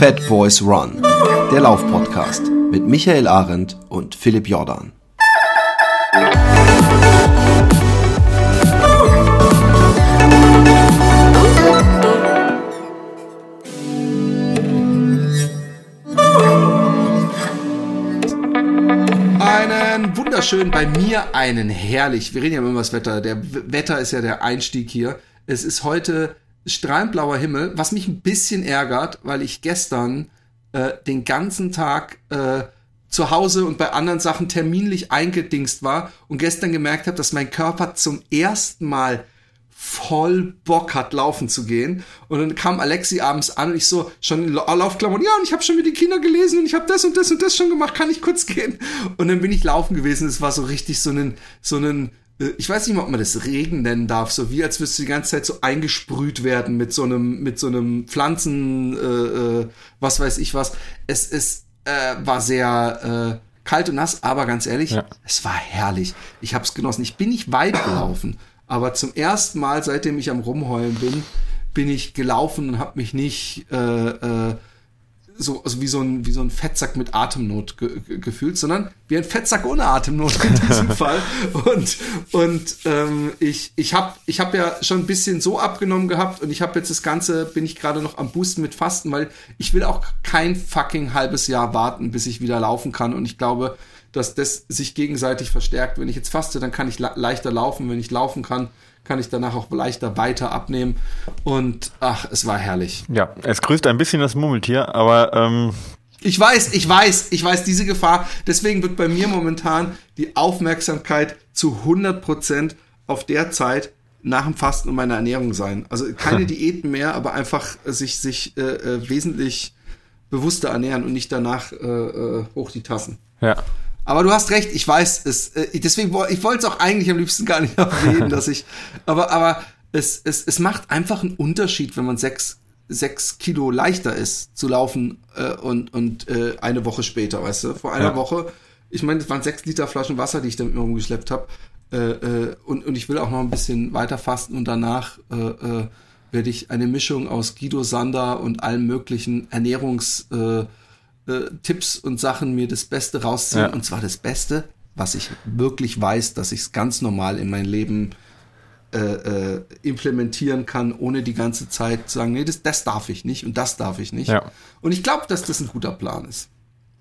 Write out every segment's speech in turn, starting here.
Fat Boys Run, der Laufpodcast mit Michael Arendt und Philipp Jordan. Einen wunderschönen, bei mir einen herrlich. Wir reden ja immer über das Wetter. Der Wetter ist ja der Einstieg hier. Es ist heute strahlend blauer Himmel, was mich ein bisschen ärgert, weil ich gestern äh, den ganzen Tag äh, zu Hause und bei anderen Sachen terminlich eingedingst war und gestern gemerkt habe, dass mein Körper zum ersten Mal voll Bock hat, laufen zu gehen. Und dann kam Alexi abends an und ich so, schon in Laufklammern, ja, und ich habe schon mit den Kindern gelesen und ich habe das und das und das schon gemacht, kann ich kurz gehen? Und dann bin ich laufen gewesen. Es war so richtig so ein, so ein, ich weiß nicht mal, ob man das Regen nennen darf, so wie als würdest du die ganze Zeit so eingesprüht werden mit so einem, mit so einem Pflanzen, äh, äh, was weiß ich was. Es, es äh, war sehr äh, kalt und nass, aber ganz ehrlich, ja. es war herrlich. Ich habe es genossen. Ich bin nicht weit gelaufen. Aber zum ersten Mal, seitdem ich am Rumheulen bin, bin ich gelaufen und habe mich nicht äh, äh, so also wie so ein wie so ein Fettsack mit Atemnot ge gefühlt, sondern wie ein Fettsack ohne Atemnot in diesem Fall. Und und ähm, ich ich habe ich habe ja schon ein bisschen so abgenommen gehabt und ich habe jetzt das Ganze bin ich gerade noch am Boosten mit Fasten, weil ich will auch kein fucking halbes Jahr warten, bis ich wieder laufen kann. Und ich glaube, dass das sich gegenseitig verstärkt. Wenn ich jetzt faste, dann kann ich leichter laufen. Wenn ich laufen kann, kann ich danach auch leichter weiter abnehmen. Und ach, es war herrlich. Ja, es grüßt ein bisschen das Murmeltier, aber ähm ich weiß, ich weiß, ich weiß diese Gefahr. Deswegen wird bei mir momentan die Aufmerksamkeit zu 100 Prozent auf der Zeit nach dem Fasten und meiner Ernährung sein. Also keine Diäten mehr, aber einfach sich, sich äh, äh, wesentlich bewusster ernähren und nicht danach äh, äh hoch die Tassen. Ja. Aber du hast recht, ich weiß es. Äh, deswegen, ich wollte es auch eigentlich am liebsten gar nicht erwähnen, dass ich, aber, aber es, es, es macht einfach einen Unterschied, wenn man sechs, sechs Kilo leichter ist zu laufen äh, und, und äh, eine Woche später, weißt du? Vor einer ja. Woche, ich meine, es waren sechs Liter Flaschen Wasser, die ich da mit mir rumgeschleppt habe. Äh, äh, und, und ich will auch noch ein bisschen weiter fasten und danach äh, werde ich eine Mischung aus Guido Sander und allen möglichen Ernährungs- äh, Tipps und Sachen mir das Beste rausziehen. Ja. Und zwar das Beste, was ich wirklich weiß, dass ich es ganz normal in mein Leben äh, äh, implementieren kann, ohne die ganze Zeit zu sagen, nee, das, das darf ich nicht und das darf ich nicht. Ja. Und ich glaube, dass das ein guter Plan ist.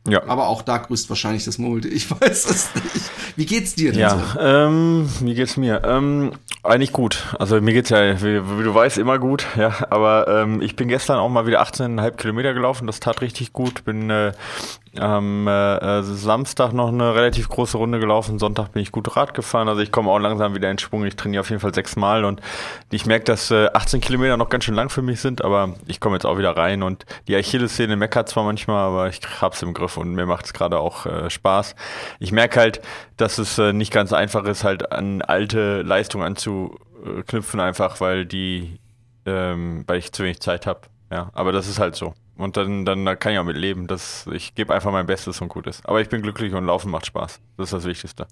Ja. Aber auch da grüßt wahrscheinlich das Murmeltier. Ich weiß es nicht. Wie geht's dir denn ja, so? Ähm, wie geht's mir? Ähm, eigentlich gut. Also mir geht's ja, wie, wie du weißt, immer gut. Ja, aber ähm, ich bin gestern auch mal wieder 18,5 Kilometer gelaufen. Das tat richtig gut. Bin äh, am äh, Samstag noch eine relativ große Runde gelaufen. Sonntag bin ich gut Rad gefahren. Also ich komme auch langsam wieder in Schwung. Ich trainiere auf jeden Fall sechsmal und ich merke, dass äh, 18 Kilometer noch ganz schön lang für mich sind. Aber ich komme jetzt auch wieder rein und die Achillessehne meckert zwar manchmal, aber ich hab's im Griff und mir macht es gerade auch äh, Spaß. Ich merke halt, dass es äh, nicht ganz einfach ist, halt an alte Leistungen anzuknüpfen, einfach weil die, ähm, weil ich zu wenig Zeit habe. Ja, aber das ist halt so. Und dann, dann kann ich auch mit leben. Das, ich gebe einfach mein Bestes und gut ist. Aber ich bin glücklich und Laufen macht Spaß. Das ist das Wichtigste.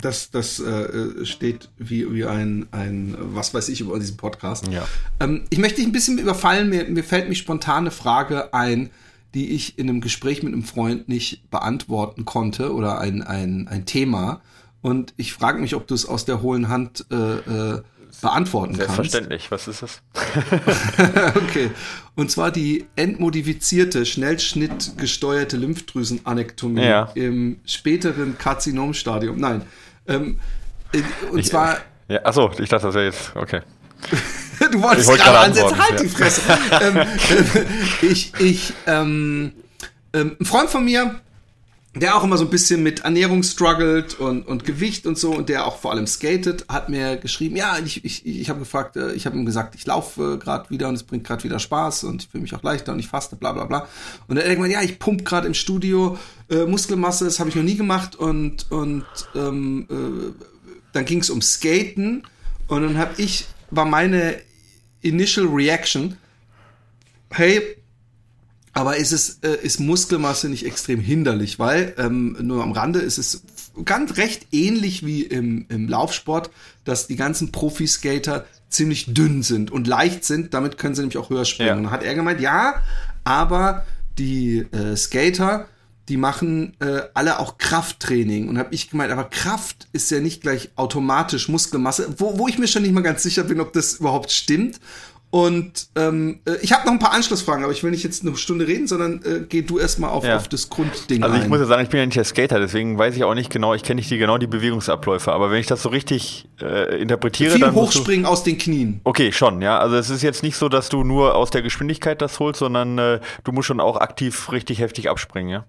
Das, das äh, steht wie, wie ein, ein, was weiß ich über diesen Podcast. Ja. Ähm, ich möchte dich ein bisschen überfallen. Mir, mir fällt mich spontane Frage ein, die ich in einem Gespräch mit einem Freund nicht beantworten konnte oder ein, ein, ein Thema. Und ich frage mich, ob du es aus der hohlen Hand äh, äh, beantworten Selbstverständlich. kannst. Selbstverständlich, was ist das? okay. Und zwar die entmodifizierte, schnellschnittgesteuerte Lymphdrüsenanektomie ja. im späteren Karzinomstadium. Nein. Ähm, äh, und ich, zwar. Ja, achso, ich dachte, das wäre jetzt. Okay. du wolltest wollte gerade ansetzen, halt ja. die Fresse. ähm, äh, ich, ich, ähm, ähm, ein Freund von mir, der auch immer so ein bisschen mit Ernährung struggelt und, und Gewicht und so und der auch vor allem skatet, hat mir geschrieben, ja, ich, ich, ich habe gefragt, äh, ich habe ihm gesagt, ich laufe gerade wieder und es bringt gerade wieder Spaß und ich fühle mich auch leichter und ich faste, bla bla bla. Und er hat irgendwann, ja, ich pump gerade im Studio äh, Muskelmasse, das habe ich noch nie gemacht und, und ähm, äh, dann ging es um Skaten und dann habe ich, war meine Initial Reaction, hey, aber ist es äh, ist Muskelmasse nicht extrem hinderlich, weil ähm, nur am Rande ist es ganz recht ähnlich wie im, im Laufsport, dass die ganzen Profiskater ziemlich dünn sind und leicht sind, damit können sie nämlich auch höher springen. Ja. Und dann hat er gemeint, ja, aber die äh, Skater, die machen äh, alle auch Krafttraining. Und habe ich gemeint, aber Kraft ist ja nicht gleich automatisch Muskelmasse, wo, wo ich mir schon nicht mal ganz sicher bin, ob das überhaupt stimmt. Und ähm, äh, ich habe noch ein paar Anschlussfragen, aber ich will nicht jetzt eine Stunde reden, sondern äh, geh du erstmal auf, Ja. auf das Grundding Also ich ein. muss ja sagen, ich bin ja nicht der Skater, deswegen weiß ich auch nicht genau, ich kenne nicht die, genau die Bewegungsabläufe, aber wenn ich das so richtig äh, interpretiere, Viel dann hochspringen aus den Knien. Okay, schon, ja. Also es ist jetzt nicht so, dass du nur aus der Geschwindigkeit das holst, sondern äh, du musst schon auch aktiv richtig heftig abspringen, ja.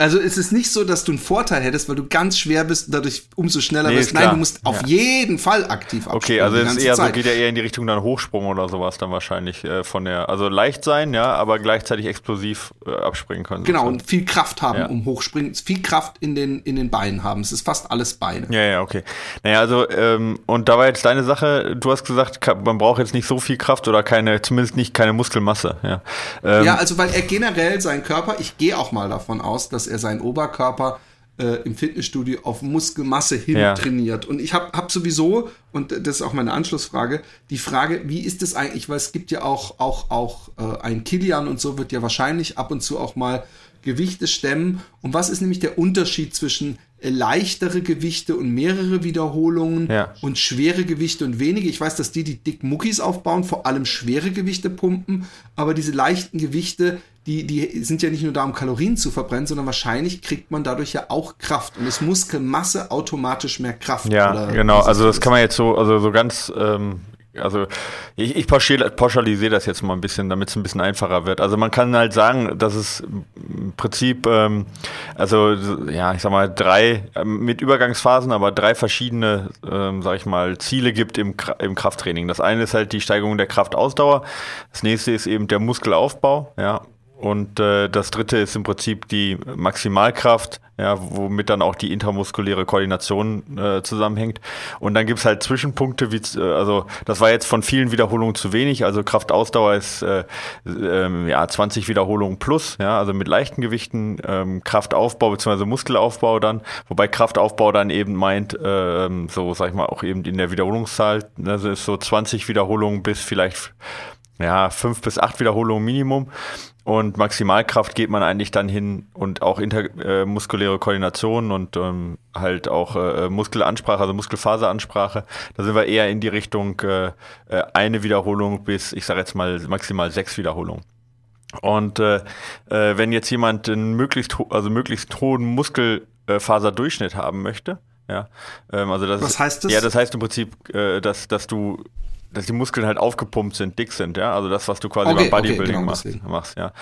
Also es ist nicht so, dass du einen Vorteil hättest, weil du ganz schwer bist und dadurch umso schneller Nee, wirst. ist Nein, du musst auf Ja. jeden Fall aktiv abspringen. Okay, also es ist eher so, geht ja eher in die Richtung dann Hochsprung oder sowas dann wahrscheinlich äh, von der, also leicht sein, ja, aber gleichzeitig explosiv äh, abspringen können. Genau, sozusagen. und viel Kraft haben, Ja. um hochspringen. Viel Kraft in den, in den Beinen haben. Es ist fast alles Beine. Ja, ja, okay. Naja, also, ähm, und da war jetzt deine Sache, du hast gesagt, man braucht jetzt nicht so viel Kraft oder keine, zumindest nicht keine Muskelmasse, ja. Ähm, Ja, also weil er generell seinen Körper, ich gehe auch mal davon aus, dass er seinen Oberkörper äh, im Fitnessstudio auf Muskelmasse hin Ja. trainiert. Und ich habe hab sowieso, und das ist auch meine Anschlussfrage, die Frage, wie ist es eigentlich, weil es gibt ja auch, auch, auch äh, ein Kilian und so wird ja wahrscheinlich ab und zu auch mal Gewichte stemmen. Und was ist nämlich der Unterschied zwischen leichtere Gewichte und mehrere Wiederholungen Ja. und schwere Gewichte und wenige. Ich weiß, dass die, die dick Muckis aufbauen, vor allem schwere Gewichte pumpen, aber diese leichten Gewichte, die, die sind ja nicht nur da, um Kalorien zu verbrennen, sondern wahrscheinlich kriegt man dadurch ja auch Kraft und ist Muskelmasse automatisch mehr Kraft. Ja, oder genau. Also das kann man jetzt so, also so ganz, ähm, also ich, ich pauschal- pauschalisiere das jetzt mal ein bisschen, damit es ein bisschen einfacher wird. Also man kann halt sagen, dass es im Prinzip, ähm, also ja, ich sag mal drei ähm, mit Übergangsphasen, aber drei verschiedene, ähm, sag ich mal, Ziele gibt im, im Krafttraining. Das eine ist halt die Steigerung der Kraftausdauer. Das nächste ist eben der Muskelaufbau, ja. Und äh, das dritte ist im Prinzip die Maximalkraft, ja, womit dann auch die intramuskuläre Koordination äh, zusammenhängt. Und dann gibt's halt Zwischenpunkte, wie äh, also das war jetzt von vielen Wiederholungen zu wenig. Also Kraftausdauer ist äh, ähm, ja 20 Wiederholungen plus, ja, also mit leichten Gewichten, ähm, Kraftaufbau bzw. Muskelaufbau dann, wobei Kraftaufbau dann eben meint, ähm, so sag ich mal, auch eben in der Wiederholungszahl, ne, das ist so 20 Wiederholungen bis vielleicht ja, fünf bis acht Wiederholungen Minimum. Und Maximalkraft geht man eigentlich dann hin und auch intermuskuläre äh, Koordination und ähm, halt auch äh, Muskelansprache, also Muskelfaseransprache. Da sind wir eher in die Richtung äh, äh, eine Wiederholung bis, ich sage jetzt mal, maximal sechs Wiederholungen. Und äh, äh, wenn jetzt jemand einen möglichst, also möglichst hohen Muskelfaserdurchschnitt haben möchte, ja, ähm, also das Was ist, heißt das? Ja, das heißt im Prinzip, äh, dass, dass du dass die Muskeln halt aufgepumpt sind, dick sind, ja, also das, was du quasi Okay, beim okay, Bodybuilding genau machst, ja,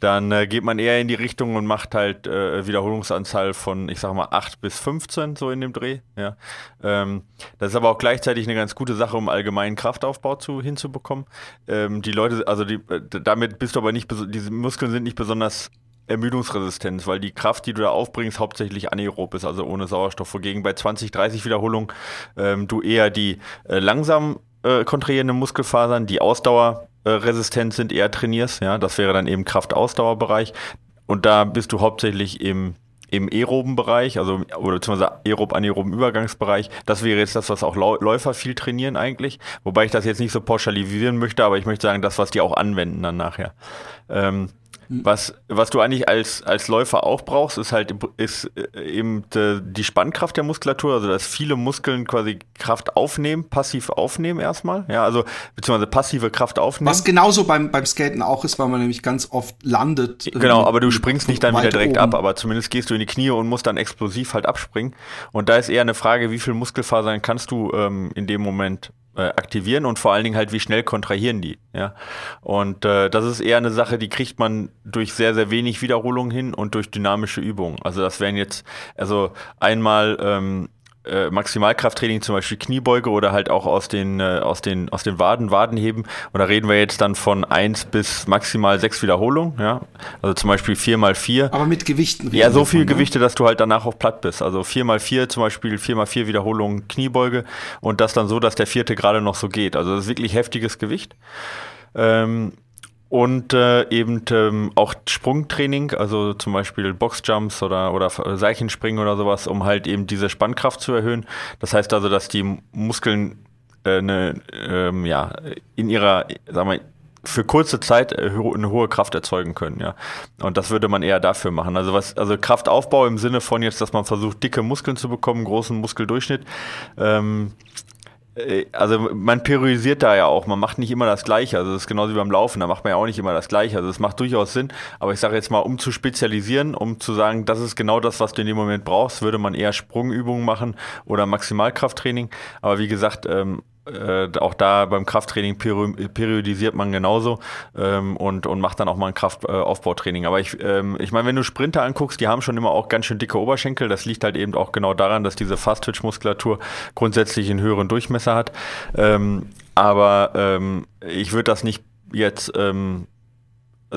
dann äh, geht man eher in die Richtung und macht halt äh, Wiederholungsanzahl von, ich sag mal, 8 bis 15 so in dem Dreh, ja. Ähm, das ist aber auch gleichzeitig eine ganz gute Sache, um allgemeinen Kraftaufbau zu, hinzubekommen. Ähm, die Leute, also die, äh, damit bist du aber nicht, diese Muskeln sind nicht besonders Ermüdungsresistenz, weil die Kraft, die du da aufbringst, hauptsächlich anaerob ist, also ohne Sauerstoff. Wogegen bei 20, 30 Wiederholungen ähm, du eher die äh, langsam äh, kontrahierenden Muskelfasern, die ausdauerresistent sind, eher trainierst. Ja, das wäre dann eben Kraftausdauerbereich. Und da bist du hauptsächlich im im aeroben Bereich, also oder beziehungsweise aerob-anaeroben Übergangsbereich. Das wäre jetzt das, was auch Läufer viel trainieren eigentlich. Wobei ich das jetzt nicht so pauschalisieren möchte, aber ich möchte sagen, das, was die auch anwenden dann nachher. Ähm, was, was du eigentlich als, als Läufer auch brauchst, ist halt ist äh, eben äh, die Spannkraft der Muskulatur, also dass viele Muskeln quasi Kraft aufnehmen, passiv aufnehmen erstmal, ja, also beziehungsweise passive Kraft aufnehmen. Was genauso beim, beim Skaten auch ist, weil man nämlich ganz oft landet. Genau, ähm, aber du springst nicht dann wieder direkt oben. ab, aber zumindest gehst du in die Knie und musst dann explosiv halt abspringen. Und da ist eher eine Frage, wie viel Muskelfasern kannst du ähm, in dem Moment äh, aktivieren und vor allen Dingen halt, wie schnell kontrahieren die. Ja? Und äh, das ist eher eine Sache, die kriegt man durch sehr, sehr wenig Wiederholungen hin und durch dynamische Übungen. Also das wären jetzt, also einmal ähm, äh, Maximalkrafttraining, zum Beispiel Kniebeuge oder halt auch aus den, äh, aus den, aus den Waden, Wadenheben. Und da reden wir jetzt dann von eins bis maximal sechs Wiederholungen, ja. Also zum Beispiel vier mal vier. Aber mit Gewichten. Ja, so viel ne? Gewichte, dass du halt danach auch platt bist. Also 4x4 zum Beispiel, 4x4 Wiederholungen Kniebeuge und das dann so, dass der vierte gerade noch so geht. Also das ist wirklich heftiges Gewicht. Ähm, und äh, eben ähm, auch Sprungtraining, also zum Beispiel Boxjumps oder, oder Seichenspringen oder sowas, um halt eben diese Spannkraft zu erhöhen. Das heißt also, dass die Muskeln äh, eine, ähm, ja, in ihrer, sagen wir, für kurze Zeit äh, eine hohe Kraft erzeugen können, ja. Und das würde man eher dafür machen. Also was, also Kraftaufbau im Sinne von jetzt, dass man versucht, dicke Muskeln zu bekommen, großen Muskeldurchschnitt. Ähm, äh, also man priorisiert da ja auch, man macht nicht immer das Gleiche. Also das ist genauso wie beim Laufen, da macht man ja auch nicht immer das Gleiche. Also es macht durchaus Sinn, aber ich sage jetzt mal, um zu spezialisieren, um zu sagen, das ist genau das, was du in dem Moment brauchst, würde man eher Sprungübungen machen oder Maximalkrafttraining. Aber wie gesagt, ähm, äh, auch da beim Krafttraining periodisiert man genauso ähm, und, und macht dann auch mal ein Kraftaufbautraining. Aber ich, ähm, ich meine, wenn du Sprinter anguckst, die haben schon immer auch ganz schön dicke Oberschenkel. Das liegt halt eben auch genau daran, dass diese Fast-Twitch-Muskulatur grundsätzlich einen höheren Durchmesser hat. Ähm, aber ähm, ich würde das nicht jetzt ähm,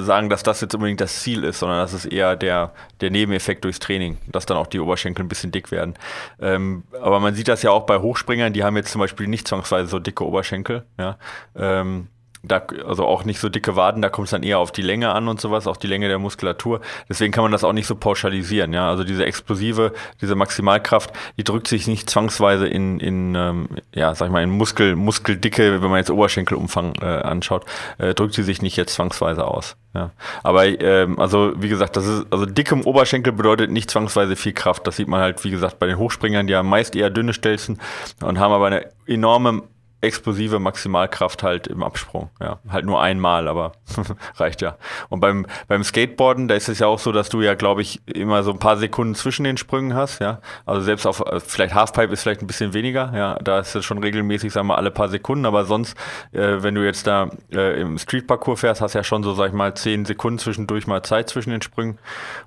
sagen, dass das jetzt unbedingt das Ziel ist, sondern das ist eher der, der Nebeneffekt durchs Training, dass dann auch die Oberschenkel ein bisschen dick werden. Ähm, aber man sieht das ja auch bei Hochspringern, die haben jetzt zum Beispiel nicht zwangsweise so dicke Oberschenkel. Ja? Ähm, da, also auch nicht so dicke Waden, da kommt es dann eher auf die Länge an und sowas, auch die Länge der Muskulatur. Deswegen kann man das auch nicht so pauschalisieren. Ja, also diese explosive, diese Maximalkraft, die drückt sich nicht zwangsweise in, in ähm, ja, sag ich mal, in Muskel, Muskeldicke, wenn man jetzt Oberschenkelumfang äh, anschaut, äh, drückt sie sich nicht jetzt zwangsweise aus. Ja, aber ähm, also wie gesagt, das ist also dickem Oberschenkel bedeutet nicht zwangsweise viel Kraft. Das sieht man halt, wie gesagt, bei den Hochspringern, die haben meist eher dünne Stelzen und haben aber eine enorme explosive Maximalkraft halt im Absprung. Ja, halt nur einmal, aber reicht ja. Und beim, beim Skateboarden, da ist es ja auch so, dass du ja, glaube ich, immer so ein paar Sekunden zwischen den Sprüngen hast. Ja, also selbst auf äh, vielleicht Halfpipe ist vielleicht ein bisschen weniger. Ja, da ist es schon regelmäßig, sagen wir alle paar Sekunden. Aber sonst, äh, wenn du jetzt da äh, im Streetparcours fährst, hast ja schon so, sag ich mal, zehn Sekunden zwischendurch mal Zeit zwischen den Sprüngen.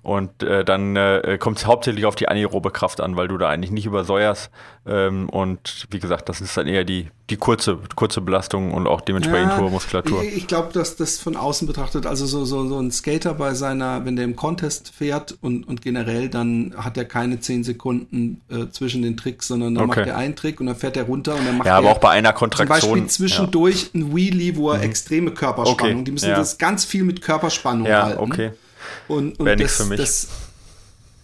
Und äh, dann äh, kommt es hauptsächlich auf die anaerobe Kraft an, weil du da eigentlich nicht übersäuerst. Ähm, und wie gesagt, das ist dann eher die die kurze, kurze Belastung und auch dementsprechend ja, hohe Muskulatur. Ich, ich glaube, dass das von außen betrachtet, also so, so, so ein Skater bei seiner, wenn der im Contest fährt und, und generell, dann hat er keine zehn Sekunden äh, zwischen den Tricks, sondern dann okay. macht er einen Trick und dann fährt er runter und dann macht ja, aber auch bei einer Kontraktion. Zum Beispiel zwischendurch ja. ein Wheelie, wo er mhm. extreme Körperspannung, okay. die müssen ja. das ganz viel mit Körperspannung ja, halten. okay. Und, und das, für mich. das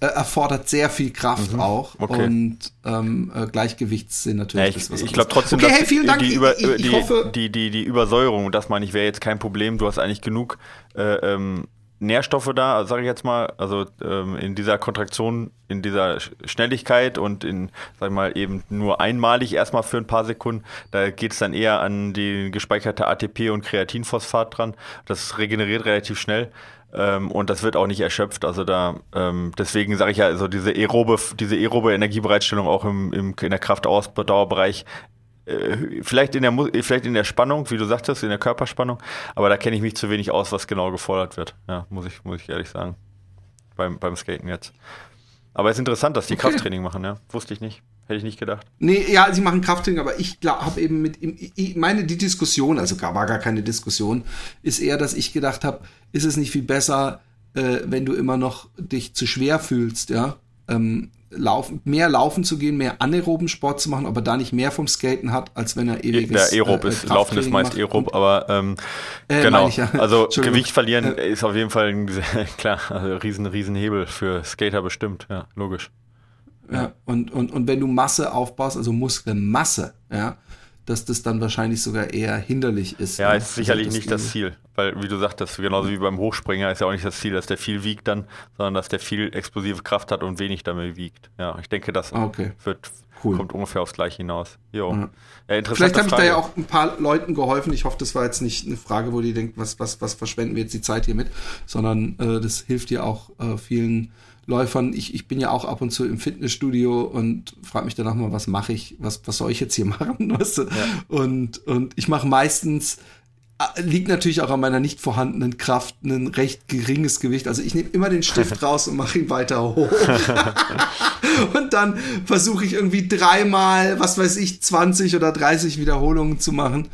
erfordert sehr viel Kraft mhm. auch okay. und ähm, äh, Gleichgewichtssinn natürlich. Ja, ich, ich glaube trotzdem, okay, hey, vielen Dank. Die, Über, ich, ich die, hoffe, die, die, die Übersäuerung, das meine ich, wäre jetzt kein Problem. Du hast eigentlich genug äh, ähm, Nährstoffe da, sage ich jetzt mal, also ähm, in dieser Kontraktion, in dieser Schnelligkeit und in, sag ich mal, eben nur einmalig erstmal für ein paar Sekunden. Da geht es dann eher an die gespeicherte ATP und Kreatinphosphat dran. Das regeneriert relativ schnell. Ähm, und das wird auch nicht erschöpft. Also da, ähm, deswegen sage ich ja, also diese aerobe, diese aerobe Energiebereitstellung auch im, im, in der Kraftausdauerbereich äh, vielleicht in der vielleicht in der Spannung, wie du sagtest, in der Körperspannung, aber da kenne ich mich zu wenig aus, was genau gefordert wird. Ja, muss ich, muss ich ehrlich sagen. Beim, beim Skaten jetzt. Aber es ist interessant, dass die okay. Krafttraining machen, ja. Wusste ich nicht. Hätte ich nicht gedacht. Nee, ja, sie machen Krafttraining, aber ich habe eben mit, ich meine, die Diskussion, also gar, war gar keine Diskussion, ist eher, dass ich gedacht habe, ist es nicht viel besser, äh, wenn du immer noch dich zu schwer fühlst, ja, ähm, laufen, mehr laufen zu gehen, mehr anaeroben Sport zu machen, aber da nicht mehr vom Skaten hat, als wenn er ewiges Der Aerob äh, ist, Laufen ist meist Aerob, aber ähm, äh, genau, ja. also Gewicht verlieren äh, ist auf jeden Fall ein, klar, also riesen, riesen Hebel für Skater bestimmt, ja, logisch. Ja, und, und, und wenn du Masse aufbaust, also Muskelmasse, ja, dass das dann wahrscheinlich sogar eher hinderlich ist. Ja, ne? ist sicherlich also nicht das Ziel. Weil, wie du sagtest, genauso wie beim Hochspringer ist ja auch nicht das Ziel, dass der viel wiegt dann, sondern dass der viel explosive Kraft hat und wenig damit wiegt. Ja, ich denke, das okay. wird, cool. kommt ungefähr aufs Gleiche hinaus. Jo. Ja. Ja, Vielleicht habe ich da ja auch ein paar Leuten geholfen. Ich hoffe, das war jetzt nicht eine Frage, wo die denken, was, was, was verschwenden wir jetzt die Zeit hier mit, sondern äh, das hilft ja auch äh, vielen Läufern. Ich, ich bin ja auch ab und zu im Fitnessstudio und frage mich danach mal, was mache ich, was, was soll ich jetzt hier machen? Weißt du? ja. Und, und ich mache meistens äh, liegt natürlich auch an meiner nicht vorhandenen Kraft ein recht geringes Gewicht. Also ich nehme immer den Stift raus und mache ihn weiter hoch. und dann versuche ich irgendwie dreimal, was weiß ich, 20 oder 30 Wiederholungen zu machen.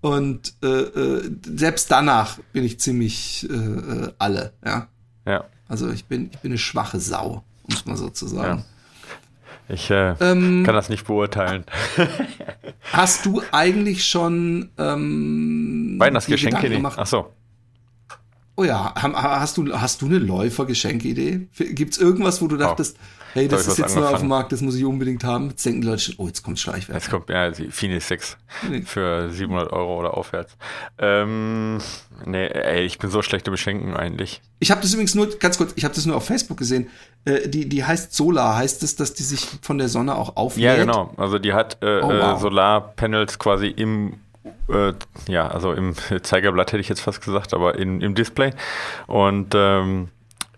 Und äh, äh, selbst danach bin ich ziemlich äh, äh alle, ja. Ja. Also ich bin, ich bin eine schwache Sau, um es mal so zu sagen. Ja. Ich äh, ähm, kann das nicht beurteilen. hast du eigentlich schon ähm, Weihnachtsgeschenke? Nee. Ach so. Oh ja, hast du, hast du eine Läufer-Geschenkidee? Gibt es irgendwas, wo du dachtest, oh, hey, das ist jetzt neu auf dem Markt, das muss ich unbedingt haben? Jetzt denken die Leute schon, oh, jetzt kommt Schleichwerk. Jetzt kommt, ja, die Fini 6 nee. für 700 Euro oder aufwärts. Ähm, nee, ey, ich bin so schlecht im Beschenken eigentlich. Ich habe das übrigens nur, ganz kurz, ich habe das nur auf Facebook gesehen. Äh, die, die heißt Solar. Heißt das, dass die sich von der Sonne auch auflädt? Ja, genau. Also die hat äh, oh, wow. Äh, Solarpanels quasi im äh, ja, also im Zeigerblatt hätte ich jetzt fast gesagt, aber in, im Display. Und ähm,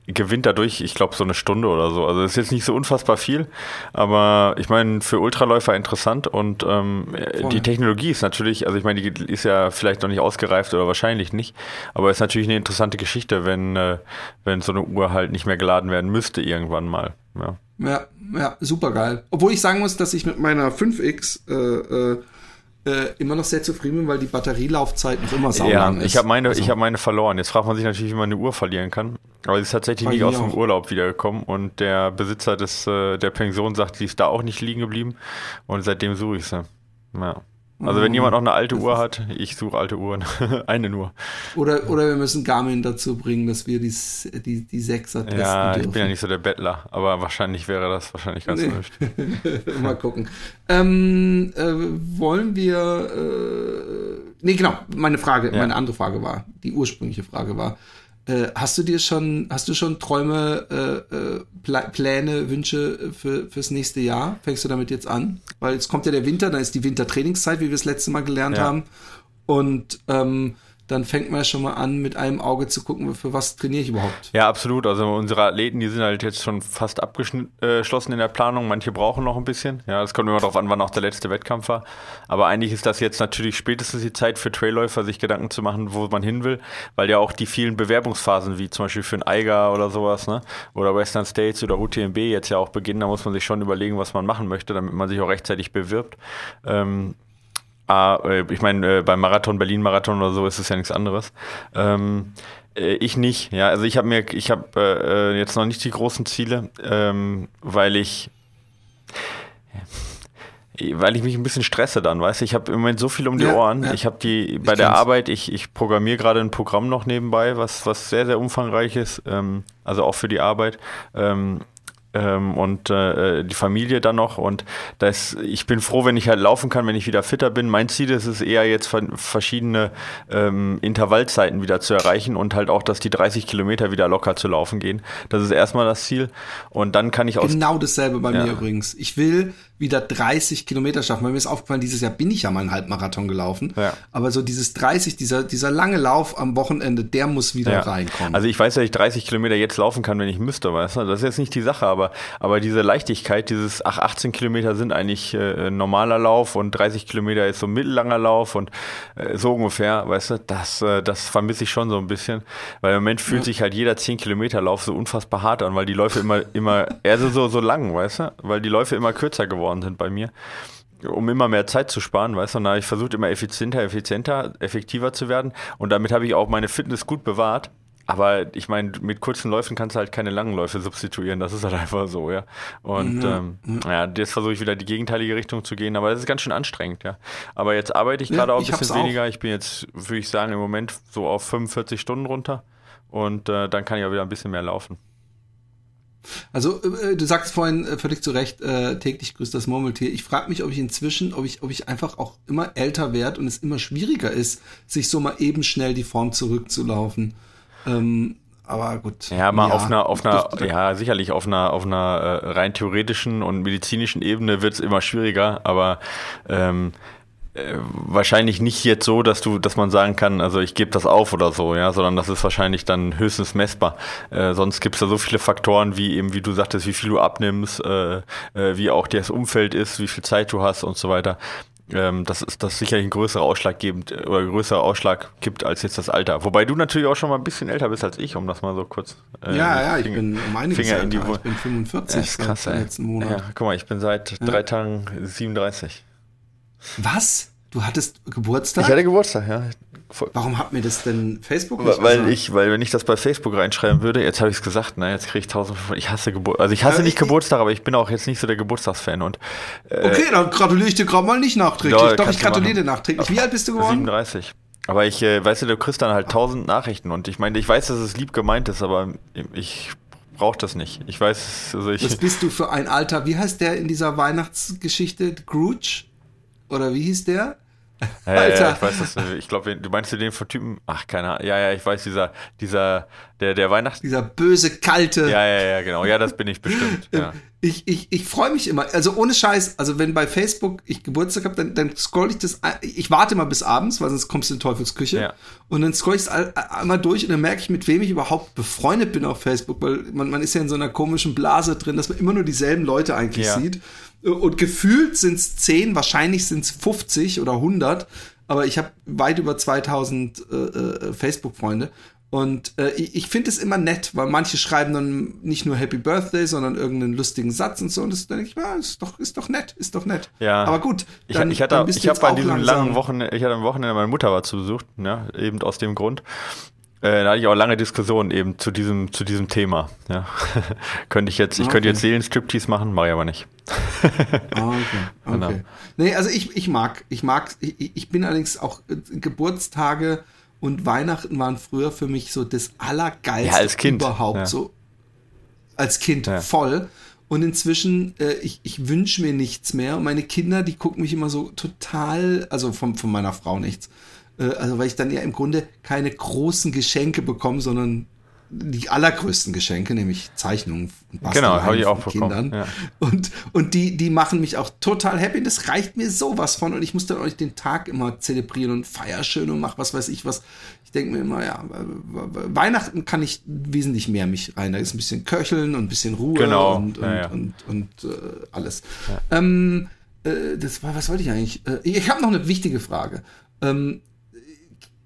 gewinnt dadurch, ich glaube, so eine Stunde oder so. Also ist jetzt nicht so unfassbar viel, aber ich meine, für Ultraläufer interessant und ähm, die Technologie ist natürlich, also ich meine, die ist ja vielleicht noch nicht ausgereift oder wahrscheinlich nicht, aber ist natürlich eine interessante Geschichte, wenn, äh, wenn so eine Uhr halt nicht mehr geladen werden müsste irgendwann mal. Ja, ja, ja super geil. Obwohl ich sagen muss, dass ich mit meiner 5X äh, äh, äh, immer noch sehr zufrieden bin, weil die Batterielaufzeit noch immer saulang ja, ist. Ich habe meine, also. hab meine verloren. Jetzt fragt man sich natürlich, wie man eine Uhr verlieren kann. Aber sie ist tatsächlich nicht aus dem Urlaub wiedergekommen und der Besitzer des, äh, der Pension sagt, sie ist da auch nicht liegen geblieben und seitdem suche ich sie. Ja. Also wenn jemand noch eine alte Uhr hat, ich suche alte Uhren. eine nur. Oder, oder wir müssen Garmin dazu bringen, dass wir die, die, die Sechser testen Ja, ich dürfen. bin ja nicht so der Bettler, aber wahrscheinlich wäre das wahrscheinlich ganz nee. Mal gucken. Ähm, äh, wollen wir äh, Nee, genau, meine Frage, ja. meine andere Frage war, die ursprüngliche Frage war, äh, hast du dir schon, hast du schon Träume, äh, äh Pläne, Wünsche für, fürs nächste Jahr? Fängst du damit jetzt an? Weil jetzt kommt ja der Winter, dann ist die Wintertrainingszeit, wie wir es letzte Mal gelernt ja. haben. Und ähm, dann fängt man schon mal an, mit einem Auge zu gucken, für was trainiere ich überhaupt. Ja, absolut. Also unsere Athleten, die sind halt jetzt schon fast abgeschlossen in der Planung. Manche brauchen noch ein bisschen. Ja, es kommt immer darauf an, wann auch der letzte Wettkampf war. Aber eigentlich ist das jetzt natürlich spätestens die Zeit für Trailläufer, sich Gedanken zu machen, wo man hin will, weil ja auch die vielen Bewerbungsphasen, wie zum Beispiel für ein Eiger oder sowas, ne? oder Western States oder UTMB jetzt ja auch beginnen. Da muss man sich schon überlegen, was man machen möchte, damit man sich auch rechtzeitig bewirbt. Ähm, Ah, äh, ich meine, äh, beim Marathon, Berlin-Marathon oder so ist es ja nichts anderes. Ähm, äh, ich nicht, ja. Also ich habe mir, ich habe äh, jetzt noch nicht die großen Ziele, ähm, weil ich weil ich mich ein bisschen stresse dann, weißt du, ich habe im Moment so viel um die ja, Ohren. Ja. Ich habe die bei ich der Arbeit, ich, ich programmiere gerade ein Programm noch nebenbei, was, was sehr, sehr umfangreich ist, ähm, also auch für die Arbeit. Ähm, ähm, und äh, die Familie dann noch. Und das, ich bin froh, wenn ich halt laufen kann, wenn ich wieder fitter bin. Mein Ziel ist es eher jetzt verschiedene ähm, Intervallzeiten wieder zu erreichen und halt auch, dass die 30 Kilometer wieder locker zu laufen gehen. Das ist erstmal das Ziel. Und dann kann ich aus. Genau dasselbe bei ja. mir übrigens. Ich will wieder 30 Kilometer schaffen. Weil mir ist aufgefallen, dieses Jahr bin ich ja mal einen Halbmarathon gelaufen. Ja. Aber so dieses 30, dieser, dieser lange Lauf am Wochenende, der muss wieder ja. reinkommen. Also ich weiß, dass ich 30 Kilometer jetzt laufen kann, wenn ich müsste, weißt du? Das ist jetzt nicht die Sache, aber, aber diese Leichtigkeit, dieses, ach, 18 Kilometer sind eigentlich äh, normaler Lauf und 30 Kilometer ist so mittellanger Lauf und äh, so ungefähr, weißt du, das, äh, das vermisse ich schon so ein bisschen. Weil im Moment fühlt ja. sich halt jeder 10 Kilometer Lauf so unfassbar hart an, weil die Läufe immer, immer, eher so, so lang, weißt du? Weil die Läufe immer kürzer geworden geworden sind bei mir, um immer mehr Zeit zu sparen, weißt du, und da habe ich versucht, immer effizienter, effizienter, effektiver zu werden und damit habe ich auch meine Fitness gut bewahrt. Aber ich meine, mit kurzen Läufen kannst du halt keine langen Läufe substituieren. Das ist halt einfach so, ja. Und ja, ähm, ja. jetzt versuche ich wieder die gegenteilige Richtung zu gehen, aber das ist ganz schön anstrengend, ja. Aber jetzt arbeite ich gerade ja, auch ein bisschen weniger. Auch. Ich bin jetzt, würde ich sagen, im Moment so auf 45 Stunden runter. Und äh, dann kann ich auch wieder ein bisschen mehr laufen. Also äh, du sagst vorhin äh, völlig zu Recht, äh, täglich grüßt das Murmeltier. Ich frage mich, ob ich inzwischen, ob ich, ob ich einfach auch immer älter werde und es immer schwieriger ist, sich so mal eben schnell die Form zurückzulaufen. Ähm, aber gut. Ja, mal ja, auf einer, auf einer, ja, sicherlich auf einer, auf einer äh, rein theoretischen und medizinischen Ebene wird es immer schwieriger, aber ähm, äh, wahrscheinlich nicht jetzt so, dass du, dass man sagen kann, also ich gebe das auf oder so, ja, sondern das ist wahrscheinlich dann höchstens messbar. Äh, sonst gibt es da so viele Faktoren, wie eben, wie du sagtest, wie viel du abnimmst, äh, wie auch das Umfeld ist, wie viel Zeit du hast und so weiter. Ähm, das ist das sicherlich ein größerer Ausschlag gibt oder größerer Ausschlag gibt als jetzt das Alter. Wobei du natürlich auch schon mal ein bisschen älter bist als ich, um das mal so kurz. Äh, ja, ja, ich bin um einiges Finger in die Ich bin 45 ja, ist krass, seit letzten Monat. Ja, guck mal, ich bin seit ja. drei Tagen 37. Was? Du hattest Geburtstag? Ich hatte Geburtstag, ja. Warum hat mir das denn Facebook nicht Weil gesagt? ich, weil wenn ich das bei Facebook reinschreiben würde, jetzt habe ich es gesagt, ne, jetzt kriege ich tausend, ich hasse Geburtstag, also ich hasse ja, nicht ich, Geburtstag, aber ich bin auch jetzt nicht so der Geburtstagsfan und. Äh, okay, dann gratuliere ich dir gerade mal nicht nachträglich. Ja, Doch, ich gratuliere dir nachträglich. Wie alt bist du geworden? 37. Aber ich, äh, weißt du, du kriegst dann halt tausend Nachrichten und ich meine, ich weiß, dass es lieb gemeint ist, aber ich brauche das nicht. Ich weiß, also ich. Was bist du für ein Alter? Wie heißt der in dieser Weihnachtsgeschichte? Scrooge? Oder wie hieß der? Ja, Alter. Ja, ich weiß das. Ich glaube, du meinst du den von Typen? Ach, keine Ahnung. Ja, ja, ich weiß, dieser, dieser, der, der Weihnachts. Dieser böse, kalte. Ja, ja, ja, genau. Ja, das bin ich bestimmt. Ja. Ich, ich, ich freue mich immer. Also ohne Scheiß. Also wenn bei Facebook ich Geburtstag habe, dann, dann scroll ich das. Ich warte mal bis abends, weil sonst kommst du in Teufelsküche. Ja. Und dann scroll ich es einmal durch und dann merke ich, mit wem ich überhaupt befreundet bin auf Facebook, weil man, man ist ja in so einer komischen Blase drin, dass man immer nur dieselben Leute eigentlich ja. sieht. Und gefühlt sind es 10, wahrscheinlich sind es 50 oder 100. Aber ich habe weit über 2000 äh, äh, Facebook-Freunde. Und äh, ich, finde es immer nett, weil manche schreiben dann nicht nur Happy Birthday, sondern irgendeinen lustigen Satz und so. Und das denke ich, ja, ist doch, ist doch nett, ist doch nett. Ja. Aber gut, dann, ich, ich hatte, ich habe bei diesem langen Wochenende, ich hatte am Wochenende meine Mutter war zu besucht, ja, eben aus dem Grund. Äh, da hatte ich auch lange Diskussionen eben zu diesem, zu diesem Thema. Ja. könnte ich jetzt, ich okay. könnte jetzt Seelenstriptease machen, mache ich aber nicht. ah, okay. Okay. Genau. Nee, also ich, ich mag, ich mag, ich, ich bin allerdings auch äh, Geburtstage und Weihnachten waren früher für mich so das Allergeilste ja, als kind. überhaupt. Ja. So als Kind ja. voll. Und inzwischen, äh, ich, ich wünsche mir nichts mehr. Und meine Kinder, die gucken mich immer so total, also von, von meiner Frau nichts. Äh, also weil ich dann ja im Grunde keine großen Geschenke bekomme, sondern die allergrößten Geschenke, nämlich Zeichnungen genau, habe ich auch von Kindern. Ja. Und, und die, die machen mich auch total happy. Das reicht mir sowas von. Und ich muss dann auch nicht den Tag immer zelebrieren und feier schön und mach was weiß ich was. Ich denke mir immer, ja, Weihnachten kann ich wesentlich mehr mich rein. Da ist ein bisschen Köcheln und ein bisschen Ruhe genau. und, und, ja, ja. und, und, und äh, alles. Ähm, äh, das war, was wollte ich eigentlich? Äh, ich habe noch eine wichtige Frage. Ähm,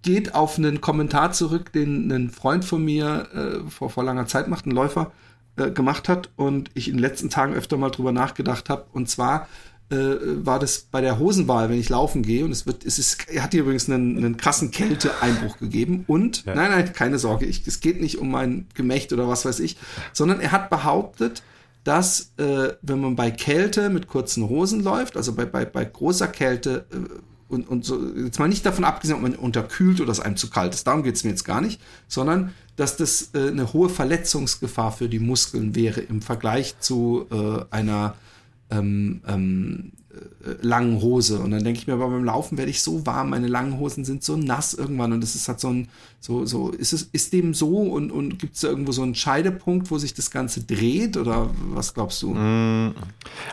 geht auf einen Kommentar zurück, den ein Freund von mir äh, vor, vor langer Zeit macht, ein Läufer, äh, gemacht hat und ich in den letzten Tagen öfter mal drüber nachgedacht habe. Und zwar äh, war das bei der Hosenwahl, wenn ich laufen gehe. Und es wird, es ist, er hat hier übrigens einen, einen krassen Kälteeinbruch gegeben. Und ja. nein, nein, keine Sorge, ich, es geht nicht um mein Gemächt oder was weiß ich, sondern er hat behauptet, dass äh, wenn man bei Kälte mit kurzen Hosen läuft, also bei, bei, bei großer Kälte äh, und, und so, jetzt mal nicht davon abgesehen, ob man unterkühlt oder es einem zu kalt ist, darum geht es mir jetzt gar nicht, sondern dass das äh, eine hohe Verletzungsgefahr für die Muskeln wäre im Vergleich zu äh, einer ähm, ähm, äh, langen Hose. Und dann denke ich mir, aber beim Laufen werde ich so warm, meine langen Hosen sind so nass irgendwann und es ist halt so ein, so, so, ist es, ist dem so und, und gibt es irgendwo so einen Scheidepunkt, wo sich das Ganze dreht oder was glaubst du? Mm,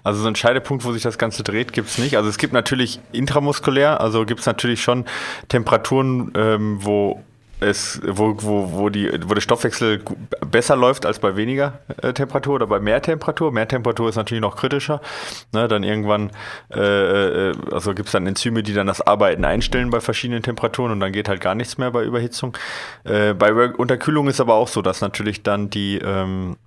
also so einen Scheidepunkt, wo sich das Ganze dreht, gibt es nicht. Also es gibt natürlich intramuskulär, also gibt es natürlich schon Temperaturen, ähm, wo es, wo, wo, wo, die, wo der Stoffwechsel besser läuft als bei weniger äh, Temperatur oder bei mehr Temperatur. Mehr Temperatur ist natürlich noch kritischer. Ne, dann irgendwann, äh, äh also gibt es dann Enzyme, die dann das Arbeiten einstellen bei verschiedenen Temperaturen und dann geht halt gar nichts mehr bei Überhitzung. Äh, bei Unterkühlung ist aber auch so, dass natürlich dann die ähm,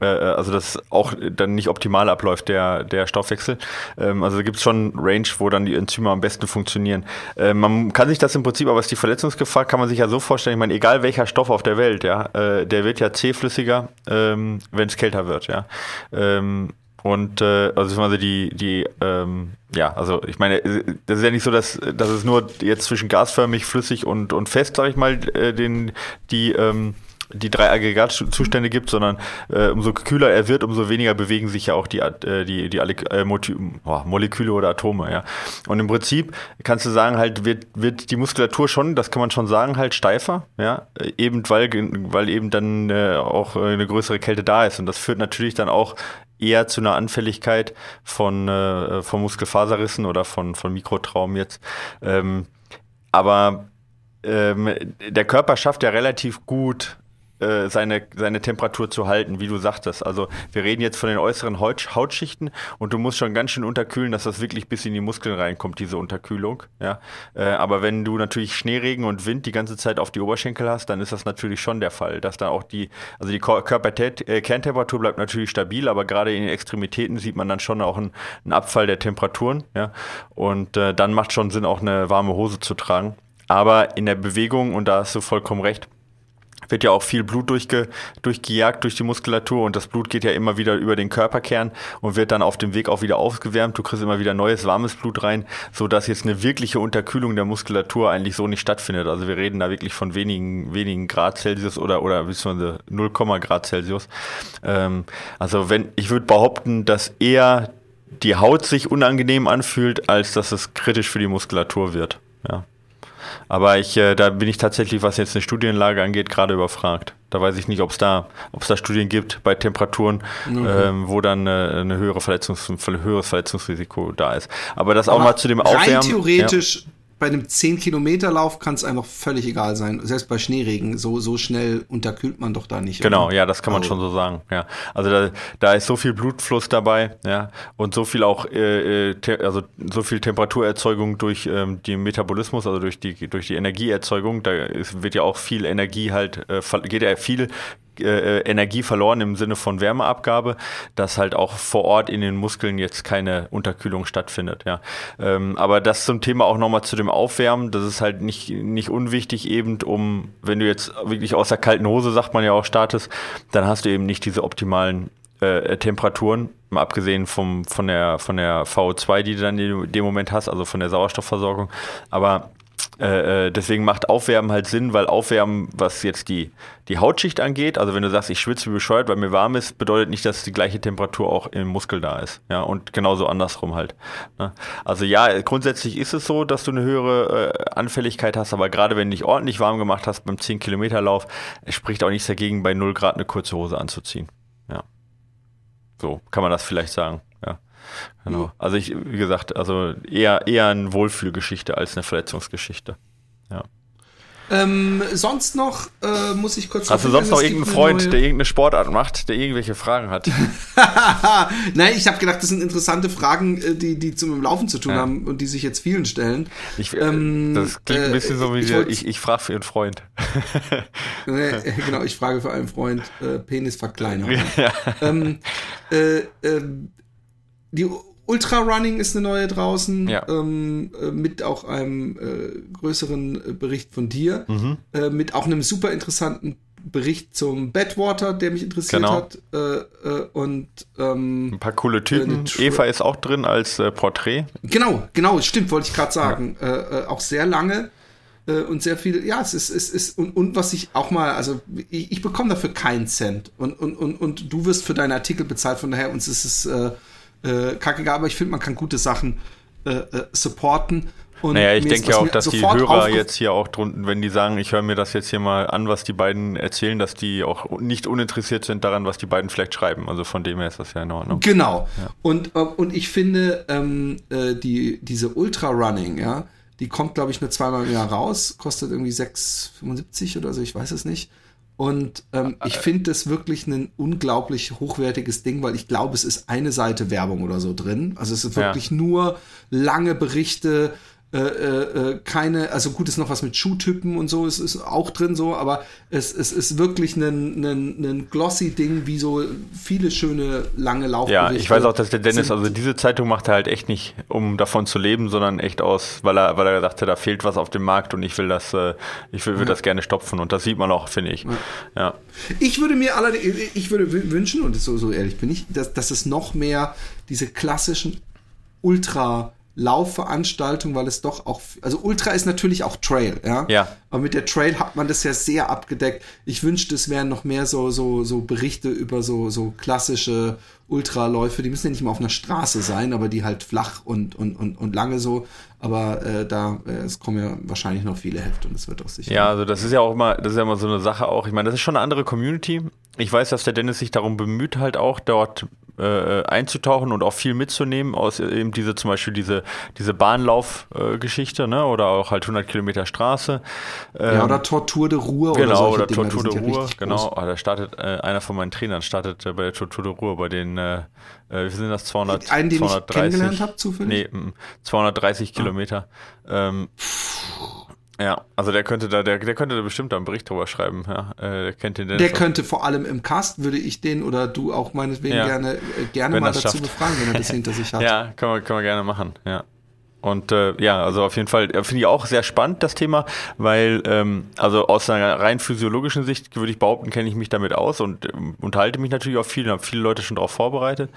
äh, äh, also das auch dann nicht optimal abläuft, der, der Stoffwechsel. Ähm, also gibt es schon Range, wo dann die Enzyme am besten funktionieren. Äh, man kann sich das im Prinzip, aber was die Verletzungsgefahr, kann man sich ja so vorstellen, ich meine, egal welcher Stoff auf der Welt, ja, äh, der wird ja zähflüssiger, ähm, wenn es kälter wird, ja. Ähm, und äh, also die, die, ähm, ja, also ich meine, das ist ja nicht so, dass, dass es nur jetzt zwischen gasförmig, flüssig und, und fest, sag ich mal, äh, den, die ähm, die drei Aggregatzustände gibt, sondern äh, umso kühler er wird, umso weniger bewegen sich ja auch die, äh, die, die äh, oh, Moleküle oder Atome. Ja. Und im Prinzip kannst du sagen, halt wird, wird die Muskulatur schon, das kann man schon sagen, halt steifer, ja, eben weil, weil eben dann äh, auch eine größere Kälte da ist. Und das führt natürlich dann auch eher zu einer Anfälligkeit von, äh, von Muskelfaserrissen oder von, von Mikrotraum jetzt. Ähm, aber ähm, der Körper schafft ja relativ gut äh, seine, seine Temperatur zu halten, wie du sagtest. Also wir reden jetzt von den äußeren Haut, Hautschichten und du musst schon ganz schön unterkühlen, dass das wirklich bis in die Muskeln reinkommt, diese Unterkühlung. Ja? Äh, aber wenn du natürlich Schneeregen und Wind die ganze Zeit auf die Oberschenkel hast, dann ist das natürlich schon der Fall, dass da auch die, also die Körperkerntemperatur äh, bleibt natürlich stabil, aber gerade in den Extremitäten sieht man dann schon auch einen, einen Abfall der Temperaturen. Ja? Und äh, dann macht schon Sinn, auch eine warme Hose zu tragen. Aber in der Bewegung, und da hast du vollkommen recht, wird ja auch viel Blut durchge, durchgejagt durch die Muskulatur und das Blut geht ja immer wieder über den Körperkern und wird dann auf dem Weg auch wieder aufgewärmt. Du kriegst immer wieder neues warmes Blut rein, so dass jetzt eine wirkliche Unterkühlung der Muskulatur eigentlich so nicht stattfindet. Also wir reden da wirklich von wenigen, wenigen Grad Celsius oder, oder beziehungsweise 0, Grad Celsius. Ähm, also wenn, ich würde behaupten, dass eher die Haut sich unangenehm anfühlt, als dass es kritisch für die Muskulatur wird. Ja. Aber ich, äh, da bin ich tatsächlich, was jetzt eine Studienlage angeht, gerade überfragt. Da weiß ich nicht, ob es da, ob es da Studien gibt bei Temperaturen, okay. ähm, wo dann äh, eine höhere Verletzungs, ein höheres Verletzungsrisiko da ist. Aber das Aber auch mal zu dem Aufwärmen. Rein theoretisch ja bei einem 10-Kilometer-Lauf kann es einfach völlig egal sein. Selbst bei Schneeregen, so, so schnell unterkühlt man doch da nicht. Genau, oder? ja, das kann man also. schon so sagen. Ja. Also da, da ist so viel Blutfluss dabei, ja, und so viel auch, äh, äh also so viel Temperaturerzeugung durch ähm, den Metabolismus, also durch die, durch die Energieerzeugung. Da ist, wird ja auch viel Energie halt, äh, geht ja viel äh, Energie verloren im Sinne von Wärmeabgabe, dass halt auch vor Ort in den Muskeln jetzt keine Unterkühlung stattfindet. Ja. Ähm, aber das zum Thema auch nochmal zu dem Aufwärmen, das ist halt nicht, nicht unwichtig eben, um, wenn du jetzt wirklich aus der kalten Hose, sagt man ja auch, startest, dann hast du eben nicht diese optimalen äh, Temperaturen, mal abgesehen vom, von, der, von der VO2, die du dann in dem Moment hast, also von der Sauerstoffversorgung. Aber äh, äh, deswegen macht Aufwärmen halt Sinn, weil Aufwärmen, was jetzt die, die Hautschicht angeht, also wenn du sagst, ich schwitze wie bescheuert, weil mir warm ist, bedeutet nicht, dass die gleiche Temperatur auch im Muskel da ist. Ja, und genauso andersrum halt. Ne? Also ja, grundsätzlich ist es so, dass du eine höhere äh, Anfälligkeit hast, aber gerade wenn du dich ordentlich warm gemacht hast beim 10-Kilometer-Lauf, spricht auch nichts dagegen, bei 0 Grad eine kurze Hose anzuziehen. Ja. So kann man das vielleicht sagen. Genau. Also ich, wie gesagt, also eher, eher eine Wohlfühlgeschichte als eine Verletzungsgeschichte. Ja. Ähm, sonst noch äh, muss ich kurz. Hast du sonst noch irgendeinen Freund, neue... der irgendeine Sportart macht, der irgendwelche Fragen hat? Nein, ich habe gedacht, das sind interessante Fragen, äh, die die zum Laufen zu tun ja. haben und die sich jetzt vielen stellen. Ich, äh, ähm, das klingt ein bisschen äh, so wie ich, ich, ich frage für einen Freund. nee, genau, ich frage für einen Freund äh, Penisverkleinerung. Ja. Ähm, äh, ähm, die Ultra Running ist eine neue draußen, ja. ähm, äh, mit auch einem äh, größeren äh, Bericht von dir, mhm. äh, mit auch einem super interessanten Bericht zum Badwater, der mich interessiert genau. hat. Äh, äh, und ähm, ein paar coole Typen. Eva ist auch drin als Porträt. Genau, genau, stimmt, wollte ich gerade sagen. Ja. auch sehr lange und sehr viel, ja, es ist, es ist, und, und was ich auch mal, also ich, ich bekomme dafür keinen Cent und, und, und, und du wirst für deine Artikel bezahlt, von daher uns ist es äh, kacke, aber ich finde, man kann gute Sachen äh, äh, supporten. Und naja, ich denke ja auch, dass die Hörer jetzt hier auch drunten, wenn die sagen, ich höre mir das jetzt hier mal an, was die beiden erzählen, dass die auch nicht uninteressiert sind daran, was die beiden vielleicht schreiben. Also von dem her ist das ja in Ordnung. Genau. Ja. Und, äh, und ich finde, ähm, äh, die, diese Ultra-Running, ja, die kommt, glaube ich, nur zweimal im Jahr raus, kostet irgendwie 6,75 oder so, ich weiß es nicht. Und ähm, ich finde das wirklich ein unglaublich hochwertiges Ding, weil ich glaube, es ist eine Seite Werbung oder so drin. Also es ist wirklich ja. nur lange Berichte äh, äh, äh, keine, also gut ist noch was mit Schuhtypen und so, es ist auch drin so, aber es, es ist wirklich ein, ein, ein glossy Ding, wie so viele schöne lange Laufberichte. Ja, ich weiß auch, dass der Dennis, also diese Zeitung macht er halt echt nicht, um davon zu leben, sondern echt aus, weil er, weil er sagte, da fehlt was auf dem Markt und ich will das, äh, ich will, will ja. das gerne stopfen und das sieht man auch, finde ich. Ja. ja. Ich würde mir allerdings, ich würde wünschen, und so, so ehrlich bin ich, dass, dass es noch mehr diese klassischen Ultra- Laufveranstaltung, weil es doch auch, also Ultra ist natürlich auch Trail, ja. Ja. Aber mit der Trail hat man das ja sehr abgedeckt. Ich wünschte, es wären noch mehr so, so, so Berichte über so, so klassische Ultraläufe. Die müssen ja nicht mal auf einer Straße sein, aber die halt flach und, und, und, und lange so. Aber äh, da, äh, es kommen ja wahrscheinlich noch viele Hefte und es wird auch sicher. Ja, also das ist ja auch immer, das ist ja immer so eine Sache auch. Ich meine, das ist schon eine andere Community. Ich weiß, dass der Dennis sich darum bemüht, halt auch dort äh, einzutauchen und auch viel mitzunehmen aus eben diese zum Beispiel diese, diese Bahnlaufgeschichte, äh, ne? Oder auch halt 100 Kilometer Straße. Ähm, ja, oder Tortur de Ruhr genau, oder, oder Tortur de Ruhr, genau. Oh, da startet äh, einer von meinen Trainern startet bei der Tortur de Ruhr bei den äh, äh, wie sind das 200 einen, den 230, ich kennengelernt habe zufällig? Nee, 230 ah. Kilometer. Ähm, ja, also der könnte da, der, der könnte da bestimmt da einen Bericht drüber schreiben. Ja, äh, der kennt den. Der könnte vor allem im Cast, würde ich den oder du auch meinetwegen ja. gerne, äh, gerne mal dazu schafft. befragen, wenn er das hinter sich hat. Ja, kann man, kann man gerne machen, ja. Und äh, ja, also auf jeden Fall äh, finde ich auch sehr spannend das Thema, weil ähm, also aus einer rein physiologischen Sicht würde ich behaupten, kenne ich mich damit aus und ähm, unterhalte mich natürlich auch viel und habe viele Leute schon darauf vorbereitet.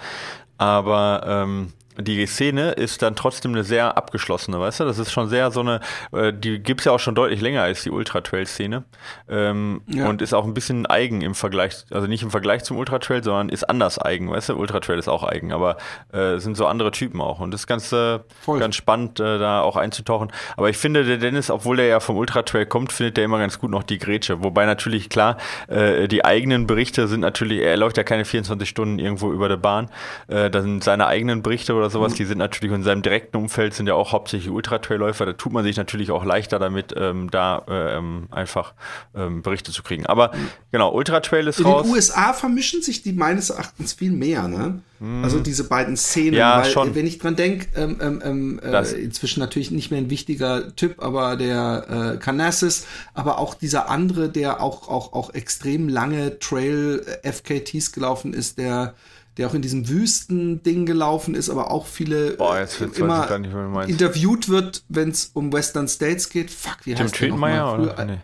Aber ähm, die Szene ist dann trotzdem eine sehr abgeschlossene, weißt du? Das ist schon sehr so eine, äh, die gibt es ja auch schon deutlich länger als die Ultra-Trail-Szene. Ähm, ja. Und ist auch ein bisschen eigen im Vergleich, also nicht im Vergleich zum Ultra-Trail, sondern ist anders eigen, weißt du? Ultra-Trail ist auch eigen, aber äh, sind so andere Typen auch. Und das ist ganz, äh, ganz spannend, äh, da auch einzutauchen. Aber ich finde, der Dennis, obwohl der ja vom Ultra-Trail kommt, findet der immer ganz gut noch die Grätsche. Wobei natürlich, klar, äh, die eigenen Berichte sind natürlich, er läuft ja keine 24 Stunden irgendwo über der Bahn. Äh, da sind seine eigenen Berichte oder sowas, mhm. die sind natürlich in seinem direkten Umfeld sind ja auch hauptsächlich Ultra-Trail-Läufer. Da tut man sich natürlich auch leichter damit, ähm, da ähm, einfach ähm, Berichte zu kriegen. Aber mhm. genau, Ultra-Trail ist in raus. In den USA vermischen sich die meines Erachtens viel mehr, ne? Mhm. Also diese beiden Szenen, ja, weil schon. wenn ich dran denke, ähm, ähm, ähm äh, inzwischen natürlich nicht mehr ein wichtiger Typ, aber der äh, Canassis, aber auch dieser andere, der auch auch auch extrem lange Trail äh, FKTs gelaufen ist, der der auch in diesem Wüsten-Ding gelaufen ist, aber auch viele Boah, äh, immer nicht, interviewt wird, wenn es um Western States geht. Fuck, wie Tim heißt der nochmal? Oder? Nee.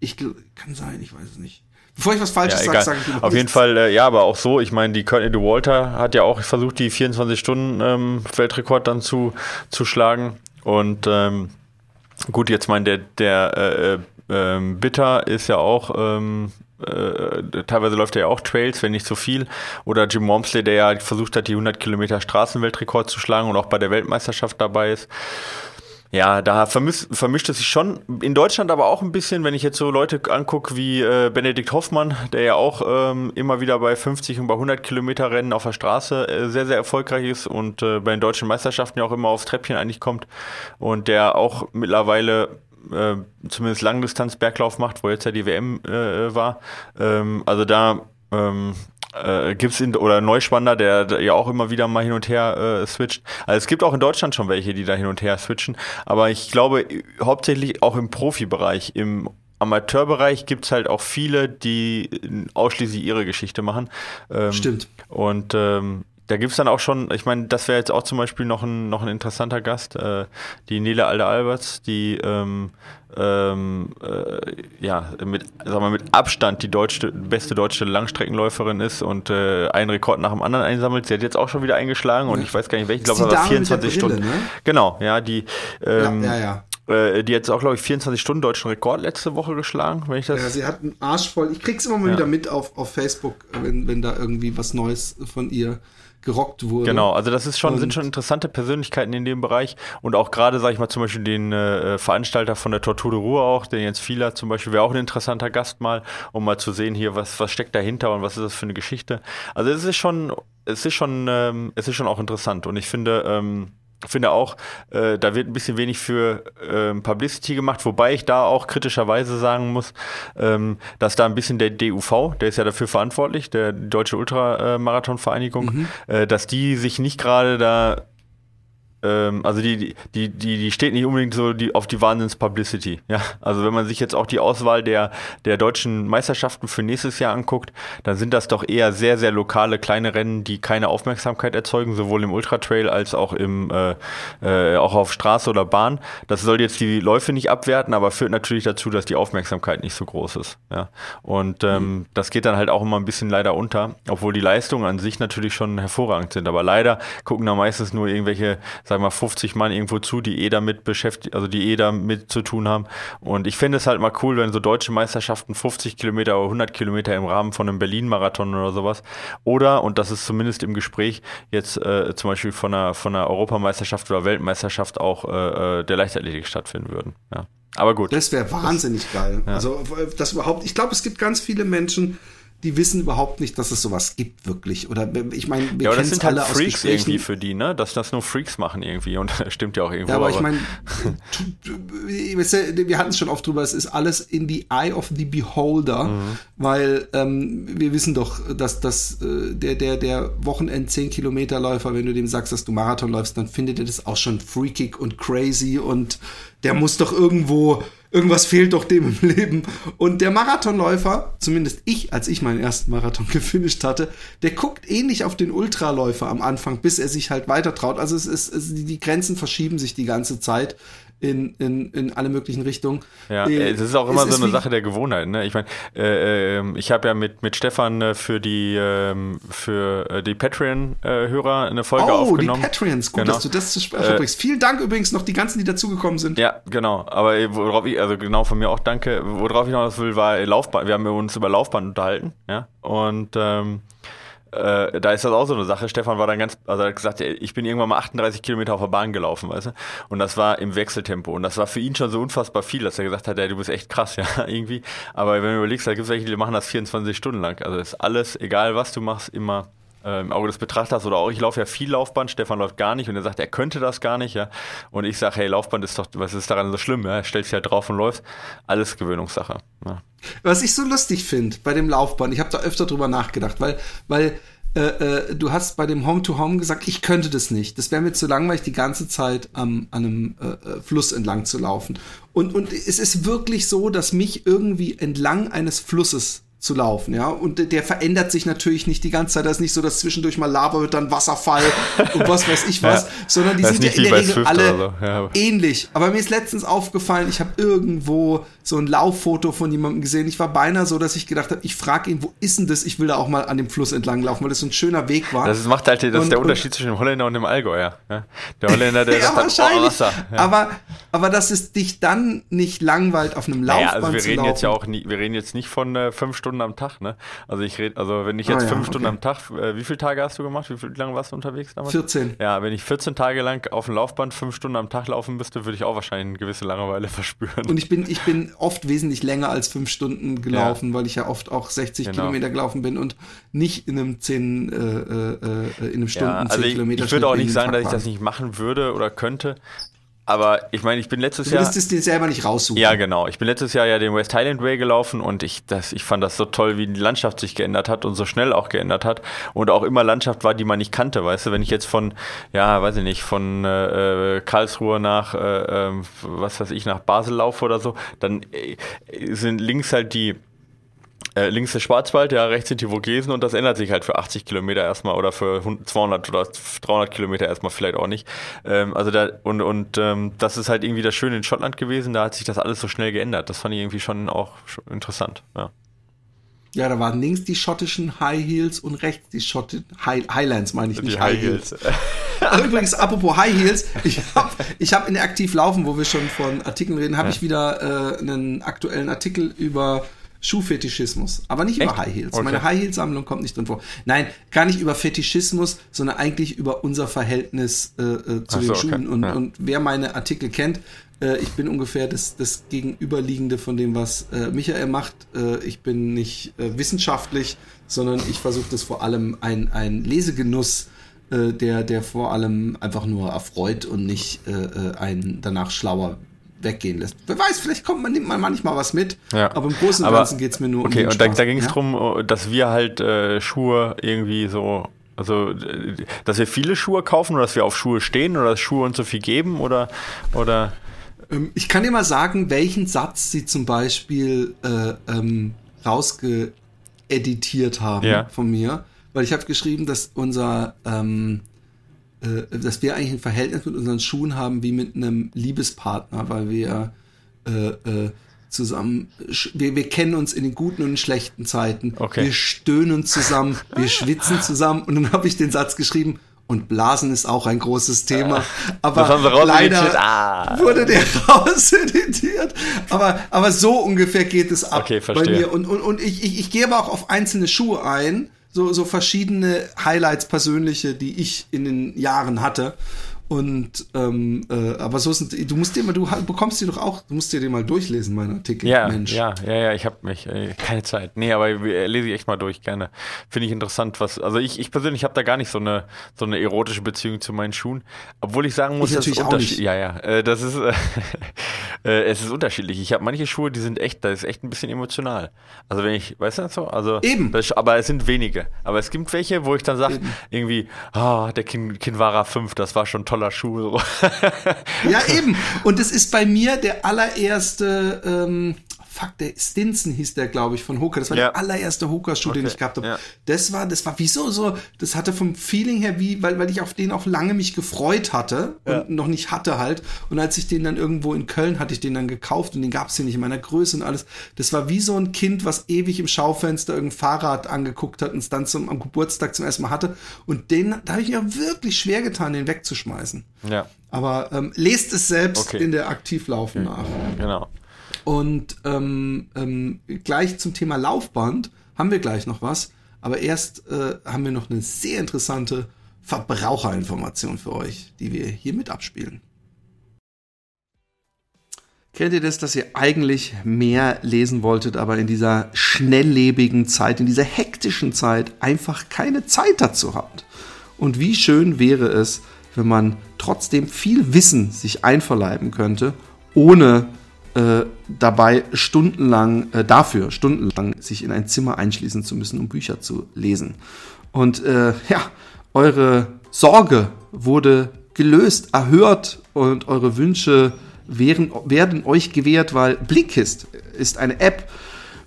Ich kann sein, ich weiß es nicht. Bevor ich was Falsches ja, sage, sage ich Auf jeden Fall, äh, ja, aber auch so. Ich meine, die Courtney Walter hat ja auch versucht, die 24-Stunden-Weltrekord ähm, dann zu, zu schlagen. Und ähm, gut, jetzt mein, der, der äh, äh, Bitter ist ja auch ähm, äh, teilweise läuft er ja auch Trails, wenn nicht so viel. Oder Jim Wormsley, der ja versucht hat, die 100 Kilometer Straßenweltrekord zu schlagen und auch bei der Weltmeisterschaft dabei ist. Ja, da vermischt, vermischt es sich schon. In Deutschland aber auch ein bisschen, wenn ich jetzt so Leute angucke wie äh, Benedikt Hoffmann, der ja auch ähm, immer wieder bei 50 und bei 100 Kilometer Rennen auf der Straße äh, sehr, sehr erfolgreich ist und äh, bei den deutschen Meisterschaften ja auch immer aufs Treppchen eigentlich kommt und der auch mittlerweile äh, zumindest Langdistanz-Berglauf macht, wo jetzt ja die WM äh, war. Ähm, also da ähm, äh, gibt es oder Neuspanner, der, der, ja auch immer wieder mal hin und her äh, switcht. Also es gibt auch in Deutschland schon welche, die da hin und her switchen. Aber ich glaube, hauptsächlich auch im Profibereich, im Amateurbereich gibt es halt auch viele, die ausschließlich ihre Geschichte machen. Ähm, Stimmt. Und ähm, da gibt es dann auch schon, ich meine, das wäre jetzt auch zum Beispiel noch ein, noch ein interessanter Gast, äh, die Nele Alder-Alberts, die ähm, ähm, äh, ja, mit, sag mal, mit Abstand die deutsche, beste deutsche Langstreckenläuferin ist und äh, einen Rekord nach dem anderen einsammelt. Sie hat jetzt auch schon wieder eingeschlagen und ich weiß gar nicht welchen, ich glaube, das war 24 Brille, Stunden. Ne? Genau, ja, die ähm, ja, ja, ja. Äh, die hat auch, glaube ich, 24 Stunden deutschen Rekord letzte Woche geschlagen, wenn ich das. Ja, sie hat einen Arsch voll. Ich krieg's immer mal ja. wieder mit auf, auf Facebook, wenn, wenn da irgendwie was Neues von ihr gerockt wurde. Genau, also das ist schon, sind schon interessante Persönlichkeiten in dem Bereich und auch gerade, sage ich mal, zum Beispiel den äh, Veranstalter von der Tortur de Ruhr auch, den Jens Fieler zum Beispiel, wäre auch ein interessanter Gast mal, um mal zu sehen hier, was, was steckt dahinter und was ist das für eine Geschichte. Also es ist schon, es ist schon, ähm, es ist schon auch interessant und ich finde, ähm, finde auch, äh, da wird ein bisschen wenig für ähm, Publicity gemacht, wobei ich da auch kritischerweise sagen muss, ähm, dass da ein bisschen der DUV, der ist ja dafür verantwortlich, der Deutsche Ultramarathonvereinigung, mhm. äh, dass die sich nicht gerade da ähm, also die, die, die, die steht nicht unbedingt so die, auf die Wahnsinns-Publicity. Ja? Also wenn man sich jetzt auch die Auswahl der, der deutschen Meisterschaften für nächstes Jahr anguckt, dann sind das doch eher sehr, sehr lokale kleine Rennen, die keine Aufmerksamkeit erzeugen, sowohl im Ultratrail als auch im äh, äh, auch auf Straße oder Bahn. Das soll jetzt die Läufe nicht abwerten, aber führt natürlich dazu, dass die Aufmerksamkeit nicht so groß ist. Ja? Und ähm, mhm. das geht dann halt auch immer ein bisschen leider unter, obwohl die Leistungen an sich natürlich schon hervorragend sind. Aber leider gucken da meistens nur irgendwelche, sagen wir mal, 50 Mann irgendwo zu, die eh damit beschäftigt, also die eh damit zu tun haben. Und ich finde es halt mal cool, wenn so deutsche Meisterschaften 50 Kilometer oder 100 Kilometer im Rahmen von einem Berlin-Marathon oder sowas oder, und das ist zumindest im Gespräch, jetzt äh, zum Beispiel von einer, von einer Europameisterschaft oder Weltmeisterschaft auch äh, äh der Leichtathletik stattfinden würden. Ja. Aber gut. Das wäre wahnsinnig das, geil. Ja. Also das überhaupt, ich glaube, es gibt ganz viele Menschen, die wissen überhaupt nicht, dass es sowas gibt wirklich. Oder ich meine, wir ja, das sind halt Freaks irgendwie für die, ne? Dass das nur Freaks machen irgendwie und das stimmt ja auch irgendwo. Ja, aber, aber ich meine, wir hatten es schon oft drüber, es ist alles in the eye of the beholder, mhm. weil ähm, wir wissen doch, dass das äh, der der der Wochenend 10 Kilometer Läufer, wenn du dem sagst, dass du Marathon läufst, dann findet er das auch schon freakig und crazy und der muss doch irgendwo irgendwas fehlt doch dem im Leben. Und der Marathonläufer, zumindest ich, als ich meinen ersten Marathon gefinisht hatte, der guckt ähnlich auf den Ultraläufer am Anfang, bis er sich halt weiter traut. Also es ist, es, die Grenzen verschieben sich die ganze Zeit in, in, in alle möglichen Richtungen. Ja, äh, es ist auch immer so eine Sache der Gewohnheit. Ne? Ich meine, äh, ähm, ich habe ja mit, mit Stefan äh, für die ähm, für äh, die Patreon-Hörer eine Folge oh, aufgenommen. Oh, die Patreons, gut, genau. dass du das zu sprechen bringst. Vielen Dank übrigens noch die ganzen, die dazugekommen sind. Ja, genau. Aber worauf ich, also genau von mir auch danke, worauf ich noch was will, war Laufbahn. Wir haben uns über Laufbahn unterhalten, ja. Und ähm, äh, da ist das auch so eine Sache. Stefan war dann ganz, also er hat gesagt, ich bin irgendwann mal 38 Kilometer auf der Bahn gelaufen, weißt du? Und das war im Wechseltempo. Und das war für ihn schon so unfassbar viel, dass er gesagt hat, ey, du bist echt krass, ja, irgendwie. Aber wenn du überlegst, da gibt es welche, die machen das 24 Stunden lang. Also ist alles, egal was du machst, immer äh, im Auge des Betrachters oder auch ich laufe ja viel Laufband, Stefan läuft gar nicht und er sagt, er könnte das gar nicht, ja. Und ich sage, hey, Laufband ist doch, was ist daran so schlimm, ja? Stellst dich halt drauf und läufst. Alles Gewöhnungssache. Ja. Was ich so lustig finde bei dem Laufband, ich habe da öfter drüber nachgedacht, weil, weil äh, äh, du hast bei dem Home-to-Home -Home gesagt, ich könnte das nicht. Das wäre mir zu langweilig, die ganze Zeit am, an einem äh, äh, Fluss entlang zu laufen. Und, und es ist wirklich so, dass mich irgendwie entlang eines Flusses zu laufen, ja. Und der verändert sich natürlich nicht die ganze Zeit. Das ist nicht so, dass zwischendurch mal Lava wird, dann Wasserfall und was weiß ich was, ja, sondern die sind ja in der Regel Swift alle so. ja. ähnlich. Aber mir ist letztens aufgefallen, ich habe irgendwo so ein Lauffoto von jemandem gesehen. Ich war beinahe so, dass ich gedacht habe, ich frage ihn, wo ist denn das? Ich will da auch mal an dem Fluss entlang laufen, weil das so ein schöner Weg war. Das macht halt, das und, ist der Unterschied zwischen dem Holländer und dem Allgäuer. Ja? Der Holländer, der ja, sagt, wahrscheinlich. Oh, Wasser. Ja. Aber, aber dass es dich dann nicht langweilt, auf einem Laufband naja, also wir reden jetzt ja auch nie, wir reden jetzt nicht von äh, fünf Stunden am Tag, ne? Also ich rede, also wenn ich jetzt ah, fünf Stunden okay. am Tag, äh, wie viele Tage hast du gemacht? Wie, viel, wie lange warst du unterwegs damals? 14. Ja, wenn ich 14 Tage lang auf dem Laufband fünf Stunden am Tag laufen müsste, würde ich auch wahrscheinlich eine gewisse Langeweile verspüren. Und ich bin, ich bin oft wesentlich länger als fünf Stunden gelaufen, ja. weil ich ja oft auch 60 genau. Kilometer gelaufen bin und nicht in einem 10, äh, äh, in einem Stunden ja, also 10 ich, Kilometer. Ich würde auch nicht sagen, dass ich das nicht machen würde oder könnte. Aber ich meine, ich bin letztes Jahr. Du musstest den selber nicht raussuchen. Ja, genau. Ich bin letztes Jahr ja den West Highland Way gelaufen und ich, das, ich fand das so toll, wie die Landschaft sich geändert hat und so schnell auch geändert hat. Und auch immer Landschaft war, die man nicht kannte, weißt du, wenn ich jetzt von, ja, weiß ich nicht, von äh, Karlsruhe nach, äh, äh, was weiß ich, nach Basel laufe oder so, dann äh, sind links halt die äh, links der Schwarzwald, ja, rechts sind die Vogesen und das ändert sich halt für 80 Kilometer erstmal oder für 200 oder 300 Kilometer erstmal vielleicht auch nicht. Ähm, also da, und, und ähm, das ist halt irgendwie das Schöne in Schottland gewesen, da hat sich das alles so schnell geändert. Das fand ich irgendwie schon auch interessant, ja. Ja, da waren links die schottischen High Heels und rechts die schottischen High, Highlands, meine ich die nicht High, High Heels. Heels. übrigens, apropos High Heels, ich habe ich hab in der Aktiv Laufen, wo wir schon von Artikeln reden, habe ja. ich wieder äh, einen aktuellen Artikel über Schuhfetischismus, aber nicht Echt? über High Heels. Okay. Meine High Heels Sammlung kommt nicht drin vor. Nein, gar nicht über Fetischismus, sondern eigentlich über unser Verhältnis äh, äh, zu Ach den so, Schuhen. Okay. Und, ja. und wer meine Artikel kennt, äh, ich bin ungefähr das, das Gegenüberliegende von dem, was äh, Michael macht. Äh, ich bin nicht äh, wissenschaftlich, sondern ich versuche das vor allem ein, ein Lesegenuss der, der vor allem einfach nur erfreut und nicht äh, einen danach schlauer weggehen lässt. Wer weiß, vielleicht kommt man, nimmt man manchmal was mit, ja. aber im Großen und Ganzen geht es mir nur okay, um den und da, da ging es ja? darum, dass wir halt äh, Schuhe irgendwie so also, dass wir viele Schuhe kaufen oder dass wir auf Schuhe stehen oder dass Schuhe uns so viel geben oder, oder? Ähm, ich kann dir mal sagen, welchen Satz sie zum Beispiel äh, ähm, rausgeeditiert haben ja. von mir, weil ich habe geschrieben, dass unser ähm, äh, dass wir eigentlich ein Verhältnis mit unseren Schuhen haben wie mit einem Liebespartner, weil wir äh, äh, zusammen, wir, wir kennen uns in den guten und den schlechten Zeiten. Okay. Wir stöhnen zusammen, wir schwitzen zusammen und dann habe ich den Satz geschrieben, und Blasen ist auch ein großes Thema. Aber leider ah. wurde der rauseditiert. Aber, aber so ungefähr geht es ab okay, bei mir. Und, und, und ich, ich, ich gehe aber auch auf einzelne Schuhe ein so, so verschiedene Highlights persönliche, die ich in den Jahren hatte. Und ähm, äh, aber so sind du musst dir mal, du bekommst die doch auch, du musst dir den mal durchlesen, mein Artikel. Ja, Mensch. ja, ja, ja, ich habe mich äh, keine Zeit. Nee, aber äh, lese ich echt mal durch, gerne. Finde ich interessant, was. Also ich, ich persönlich habe da gar nicht so eine so eine erotische Beziehung zu meinen Schuhen, obwohl ich sagen muss, ich das ist unterschiedlich. Ja, ja, äh, das ist äh, es ist unterschiedlich. Ich habe manche Schuhe, die sind echt, das ist echt ein bisschen emotional. Also wenn ich, weißt du so, also eben. Das, aber es sind wenige. Aber es gibt welche, wo ich dann sage irgendwie, ah, oh, der Kin Kinvara 5, das war schon toll toller Schuh. So. ja, eben. Und es ist bei mir der allererste, ähm, fuck, der Stinson hieß der, glaube ich, von Hoka. Das war ja. der allererste Hoka-Schuh, okay. den ich gehabt habe. Ja. Das war, das war wieso so, das hatte vom Feeling her wie, weil, weil ich auf den auch lange mich gefreut hatte und ja. noch nicht hatte halt. Und als ich den dann irgendwo in Köln hatte ich den dann gekauft und den gab es hier nicht in meiner Größe und alles. Das war wie so ein Kind, was ewig im Schaufenster irgendein Fahrrad angeguckt hat und es dann zum, am Geburtstag zum ersten Mal hatte. Und den, da habe ich mir wirklich schwer getan, den wegzuschmeißen. Ja. Aber ähm, lest es selbst okay. in der Aktivlaufen nach. Genau. Und ähm, ähm, gleich zum Thema Laufband haben wir gleich noch was. Aber erst äh, haben wir noch eine sehr interessante Verbraucherinformation für euch, die wir hier mit abspielen. Kennt ihr das, dass ihr eigentlich mehr lesen wolltet, aber in dieser schnelllebigen Zeit, in dieser hektischen Zeit einfach keine Zeit dazu habt? Und wie schön wäre es, wenn man trotzdem viel Wissen sich einverleiben könnte, ohne äh, dabei stundenlang, äh, dafür stundenlang sich in ein Zimmer einschließen zu müssen, um Bücher zu lesen. Und äh, ja, eure Sorge wurde gelöst, erhört und eure Wünsche wären, werden euch gewährt, weil Blinkist ist eine App,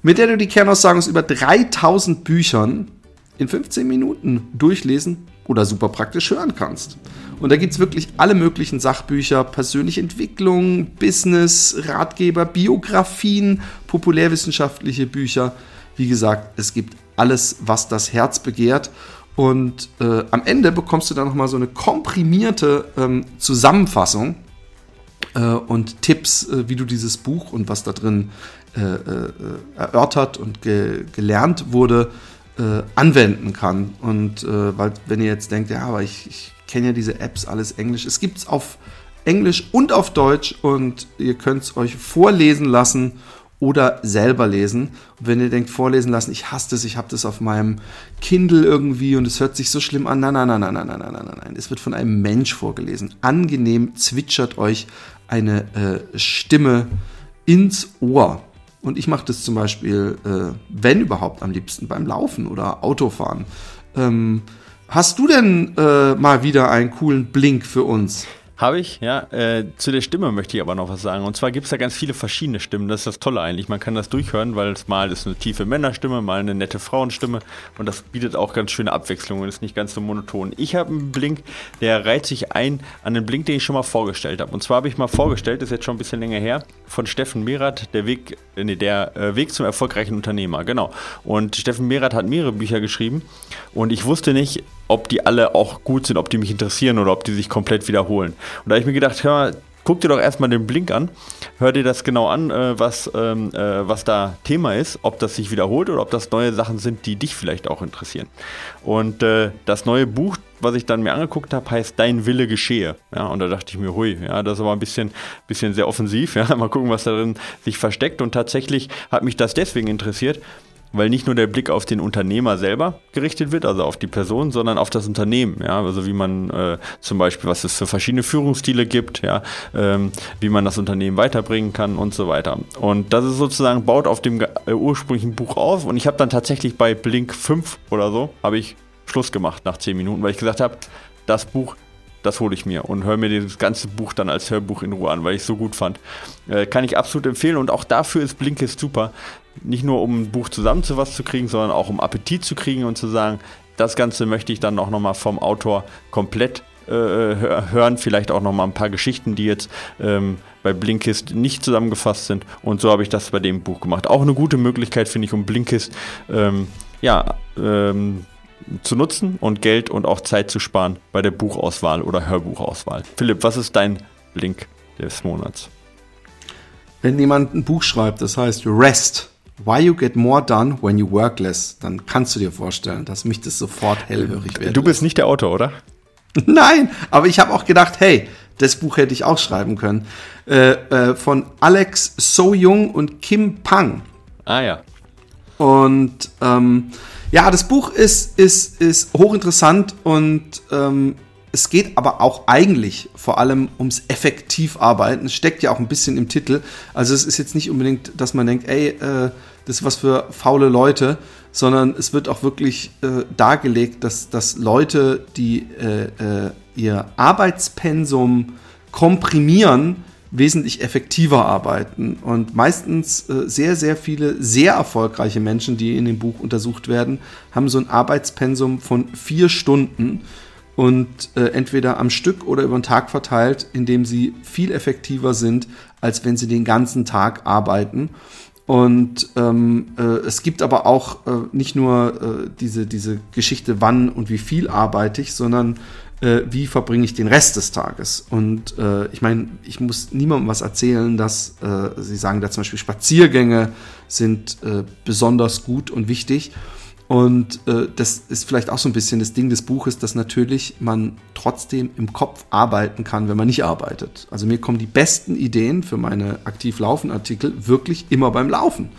mit der du die Kernaussagen aus über 3000 Büchern in 15 Minuten durchlesen oder super praktisch hören kannst. Und da gibt es wirklich alle möglichen Sachbücher, persönliche Entwicklung, Business, Ratgeber, Biografien, populärwissenschaftliche Bücher. Wie gesagt, es gibt alles, was das Herz begehrt. Und äh, am Ende bekommst du dann nochmal so eine komprimierte ähm, Zusammenfassung äh, und Tipps, äh, wie du dieses Buch und was da drin äh, äh, erörtert und ge gelernt wurde, äh, anwenden kann. Und weil, wenn ihr jetzt denkt, ja, aber ich, ich kenne ja diese Apps alles Englisch. Es gibt es auf Englisch und auf Deutsch und ihr könnt es euch vorlesen lassen oder selber lesen. Und wenn ihr denkt, vorlesen lassen, ich hasse das, ich habe das auf meinem Kindle irgendwie und es hört sich so schlimm an. Nein, nein, nein, nein, nein, nein, nein, nein, nein. Es wird von einem Mensch vorgelesen. Angenehm zwitschert euch eine äh, Stimme ins Ohr. Und ich mache das zum Beispiel, äh, wenn überhaupt, am liebsten beim Laufen oder Autofahren. Ähm, Hast du denn äh, mal wieder einen coolen Blink für uns? Habe ich, ja. Äh, zu der Stimme möchte ich aber noch was sagen. Und zwar gibt es da ganz viele verschiedene Stimmen. Das ist das Tolle eigentlich. Man kann das durchhören, weil es mal ist eine tiefe Männerstimme, mal eine nette Frauenstimme. Und das bietet auch ganz schöne Abwechslung und ist nicht ganz so monoton. Ich habe einen Blink, der reiht sich ein an den Blink, den ich schon mal vorgestellt habe. Und zwar habe ich mal vorgestellt, ist jetzt schon ein bisschen länger her, von Steffen Merath, der Weg, äh, nee, der äh, Weg zum erfolgreichen Unternehmer. Genau. Und Steffen Merath hat mehrere Bücher geschrieben. Und ich wusste nicht, ob die alle auch gut sind, ob die mich interessieren oder ob die sich komplett wiederholen. Und da habe ich mir gedacht, hör mal, guck dir doch erstmal den Blink an, hör dir das genau an, äh, was, ähm, äh, was da Thema ist, ob das sich wiederholt oder ob das neue Sachen sind, die dich vielleicht auch interessieren. Und äh, das neue Buch, was ich dann mir angeguckt habe, heißt Dein Wille geschehe. Ja, und da dachte ich mir, hui, ja, das ist aber ein bisschen, bisschen sehr offensiv. Ja, mal gucken, was da drin sich versteckt. Und tatsächlich hat mich das deswegen interessiert, weil nicht nur der Blick auf den Unternehmer selber gerichtet wird, also auf die Person, sondern auf das Unternehmen. Ja, also wie man äh, zum Beispiel, was es für verschiedene Führungsstile gibt, ja, ähm, wie man das Unternehmen weiterbringen kann und so weiter. Und das ist sozusagen baut auf dem äh, ursprünglichen Buch auf. Und ich habe dann tatsächlich bei Blink 5 oder so habe ich Schluss gemacht nach 10 Minuten, weil ich gesagt habe, das Buch das hole ich mir und höre mir das ganze Buch dann als Hörbuch in Ruhe an, weil ich es so gut fand. Äh, kann ich absolut empfehlen und auch dafür ist Blinkist super. Nicht nur um ein Buch zusammen zu was zu kriegen, sondern auch um Appetit zu kriegen und zu sagen, das Ganze möchte ich dann auch nochmal vom Autor komplett äh, hören. Vielleicht auch nochmal ein paar Geschichten, die jetzt ähm, bei Blinkist nicht zusammengefasst sind. Und so habe ich das bei dem Buch gemacht. Auch eine gute Möglichkeit, finde ich, um Blinkist ähm, ja, ähm, zu nutzen und Geld und auch Zeit zu sparen bei der Buchauswahl oder Hörbuchauswahl. Philipp, was ist dein Link des Monats? Wenn jemand ein Buch schreibt, das heißt Rest, Why You Get More Done When You Work Less, dann kannst du dir vorstellen, dass mich das sofort hellhörig wird. Du bist nicht der Autor, oder? Nein, aber ich habe auch gedacht, hey, das Buch hätte ich auch schreiben können. Äh, äh, von Alex So Jung und Kim Pang. Ah ja. Und ähm, ja, das Buch ist, ist, ist hochinteressant und ähm, es geht aber auch eigentlich vor allem ums Effektivarbeiten. Es steckt ja auch ein bisschen im Titel. Also es ist jetzt nicht unbedingt, dass man denkt, ey, äh, das ist was für faule Leute, sondern es wird auch wirklich äh, dargelegt, dass, dass Leute, die äh, äh ihr Arbeitspensum komprimieren, wesentlich effektiver arbeiten. Und meistens äh, sehr, sehr viele sehr erfolgreiche Menschen, die in dem Buch untersucht werden, haben so ein Arbeitspensum von vier Stunden und äh, entweder am Stück oder über den Tag verteilt, indem sie viel effektiver sind, als wenn sie den ganzen Tag arbeiten. Und ähm, äh, es gibt aber auch äh, nicht nur äh, diese, diese Geschichte, wann und wie viel arbeite ich, sondern äh, wie verbringe ich den Rest des Tages. Und äh, ich meine, ich muss niemandem was erzählen, dass äh, sie sagen, da zum Beispiel Spaziergänge sind äh, besonders gut und wichtig. Und äh, das ist vielleicht auch so ein bisschen das Ding des Buches, dass natürlich man trotzdem im Kopf arbeiten kann, wenn man nicht arbeitet. Also mir kommen die besten Ideen für meine aktiv laufen Artikel wirklich immer beim Laufen.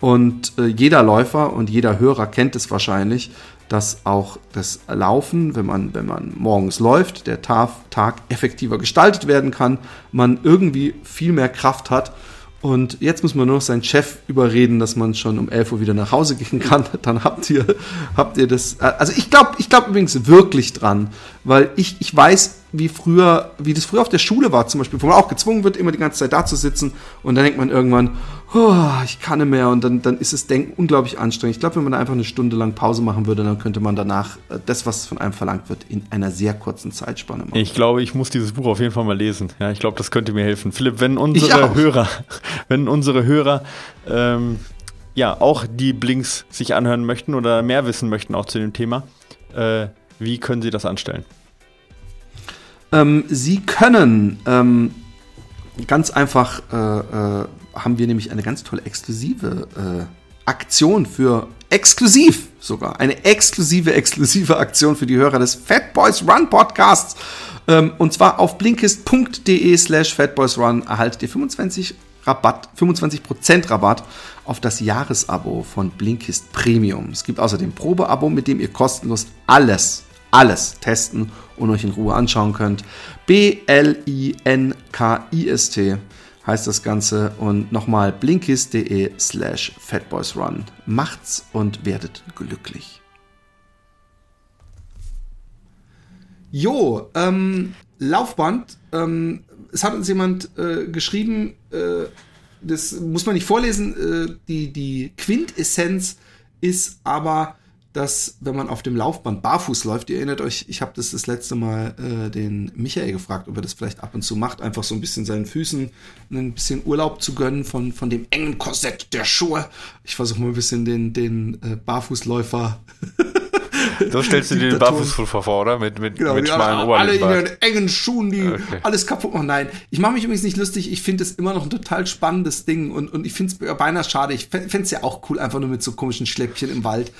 Und äh, jeder Läufer und jeder Hörer kennt es wahrscheinlich, dass auch das Laufen, wenn man, wenn man morgens läuft, der Tag, Tag effektiver gestaltet werden kann, man irgendwie viel mehr Kraft hat und jetzt muss man nur noch seinen Chef überreden, dass man schon um 11 Uhr wieder nach Hause gehen kann. Dann habt ihr, habt ihr das. Also ich glaube ich glaub übrigens wirklich dran, weil ich, ich weiß, wie früher, wie das früher auf der Schule war, zum Beispiel, wo man auch gezwungen wird, immer die ganze Zeit da zu sitzen und dann denkt man irgendwann, oh, ich kann nicht mehr und dann, dann ist das Denken unglaublich anstrengend. Ich glaube, wenn man da einfach eine Stunde lang Pause machen würde, dann könnte man danach äh, das, was von einem verlangt wird, in einer sehr kurzen Zeitspanne machen. Ich glaube, ich muss dieses Buch auf jeden Fall mal lesen. Ja, ich glaube, das könnte mir helfen. Philipp, wenn unsere Hörer, wenn unsere Hörer ähm, ja auch die Blinks sich anhören möchten oder mehr wissen möchten auch zu dem Thema, äh, wie können sie das anstellen? Ähm, Sie können ähm, ganz einfach, äh, äh, haben wir nämlich eine ganz tolle exklusive äh, Aktion für exklusiv sogar. Eine exklusive, exklusive Aktion für die Hörer des Fat Boys Run Podcasts. Ähm, und zwar auf blinkist.de slash fatboysrun erhaltet ihr 25 Rabatt, 25% Rabatt auf das Jahresabo von Blinkist Premium. Es gibt außerdem Probeabo, mit dem ihr kostenlos alles, alles testen und euch in Ruhe anschauen könnt. B-L-I-N-K-I-S-T heißt das Ganze und nochmal blinkist.de slash fatboysrun. Macht's und werdet glücklich. Jo, ähm, Laufband. Ähm, es hat uns jemand äh, geschrieben, äh, das muss man nicht vorlesen, äh, die, die Quintessenz ist aber, dass wenn man auf dem Laufband barfuß läuft, ihr erinnert euch, ich habe das das letzte Mal äh, den Michael gefragt, ob er das vielleicht ab und zu macht, einfach so ein bisschen seinen Füßen ein bisschen Urlaub zu gönnen von, von dem engen Korsett der Schuhe. Ich versuche mal ein bisschen den, den äh, Barfußläufer So stellst du dir den Barfußläufer vor, oder? Mit, mit, genau, mit schmalen Oberlippenbart. Alle in ihren engen Schuhen, die okay. alles kaputt machen. Nein, ich mache mich übrigens nicht lustig. Ich finde es immer noch ein total spannendes Ding und, und ich finde es beinahe schade. Ich fände es ja auch cool, einfach nur mit so komischen Schläppchen im Wald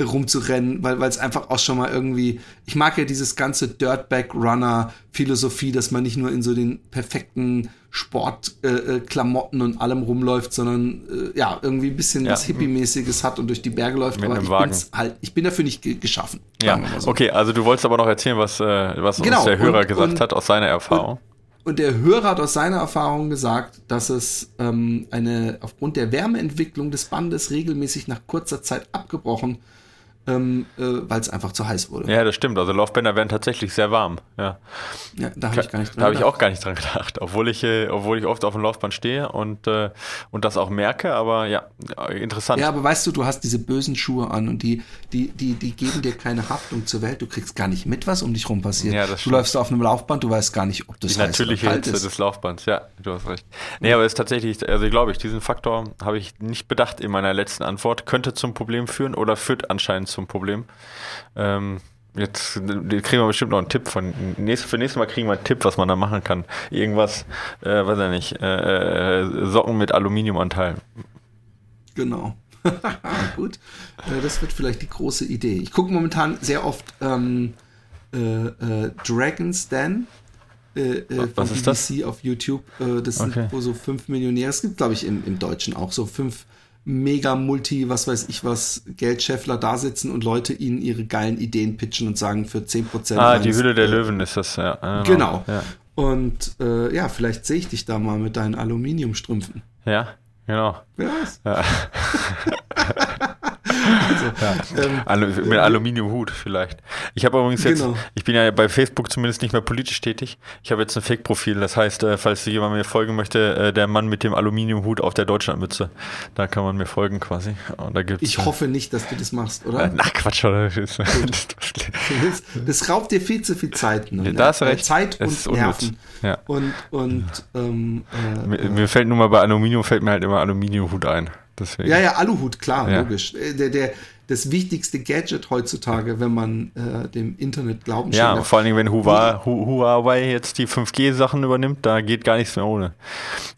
rumzurennen, weil es einfach auch schon mal irgendwie, ich mag ja dieses ganze Dirtbag-Runner-Philosophie, dass man nicht nur in so den perfekten Sportklamotten äh, äh und allem rumläuft, sondern äh, ja, irgendwie ein bisschen ja. was Hippie-mäßiges hat und durch die Berge läuft. Mit aber ich, Wagen. halt, ich bin dafür nicht ge geschaffen. Ja, so. okay, also du wolltest aber noch erzählen, was, äh, was genau. uns der Hörer und, gesagt und, hat aus seiner Erfahrung. Und, und der Hörer hat aus seiner Erfahrung gesagt, dass es ähm, eine aufgrund der Wärmeentwicklung des Bandes regelmäßig nach kurzer Zeit abgebrochen ähm, äh, weil es einfach zu heiß wurde. Ja, das stimmt. Also Laufbänder werden tatsächlich sehr warm. Ja, ja da habe ich gar nicht dran Da habe ich auch gar nicht dran gedacht, obwohl ich, äh, obwohl ich oft auf dem Laufband stehe und, äh, und das auch merke, aber ja, interessant. Ja, aber weißt du, du hast diese bösen Schuhe an und die, die, die, die geben dir keine Haftung zur Welt. Du kriegst gar nicht mit, was um dich rum passiert. Ja, das du läufst auf einem Laufband, du weißt gar nicht, ob das Die natürliche Hitze des Laufbands, ja, du hast recht. Nee, aber es ist tatsächlich, also glaube ich, diesen Faktor habe ich nicht bedacht in meiner letzten Antwort. Könnte zum Problem führen oder führt anscheinend zum Problem. Ähm, jetzt kriegen wir bestimmt noch einen Tipp von. Nächst, für nächstes Mal kriegen wir einen Tipp, was man da machen kann. Irgendwas, äh, weiß ich nicht, äh, äh Socken mit Aluminiumanteil. Genau. Gut. Äh, das wird vielleicht die große Idee. Ich gucke momentan sehr oft ähm, äh, äh, Dragon's Den. Was ist BBC das? auf YouTube. das okay. sind so fünf Millionäre. Es gibt, glaube ich, im, im Deutschen auch so fünf mega Multi, was weiß ich was, Geldscheffler da sitzen und Leute ihnen ihre geilen Ideen pitchen und sagen für 10%. Ah, die Hülle der äh, Löwen ist das, ja. Genau. genau. Ja. Und äh, ja, vielleicht sehe ich dich da mal mit deinen Aluminiumstrümpfen. Ja, genau. Wer weiß. Ja. also, ähm, Alu mit Aluminiumhut vielleicht. Ich habe übrigens jetzt, genau. ich bin ja bei Facebook zumindest nicht mehr politisch tätig. Ich habe jetzt ein Fake-Profil. Das heißt, äh, falls jemand mir folgen möchte, äh, der Mann mit dem Aluminiumhut auf der Deutschlandmütze, da kann man mir folgen quasi. Und da gibt's, ich hoffe nicht, dass du das machst, oder? Ach Quatsch, oder? Das, das raubt dir viel zu viel Zeit. Ne? Da hast recht. Zeit und Nerven. Ja. Und, und ähm, äh, mir, mir, fällt nur mal bei Aluminium fällt mir halt immer Aluminiumhut ein. Deswegen. Ja, ja, Aluhut, klar, ja. logisch. Äh, der, der, das wichtigste Gadget heutzutage, wenn man äh, dem Internet glauben Ja, schenkt. vor allen Dingen, wenn Huawei, Huawei jetzt die 5G-Sachen übernimmt, da geht gar nichts mehr ohne.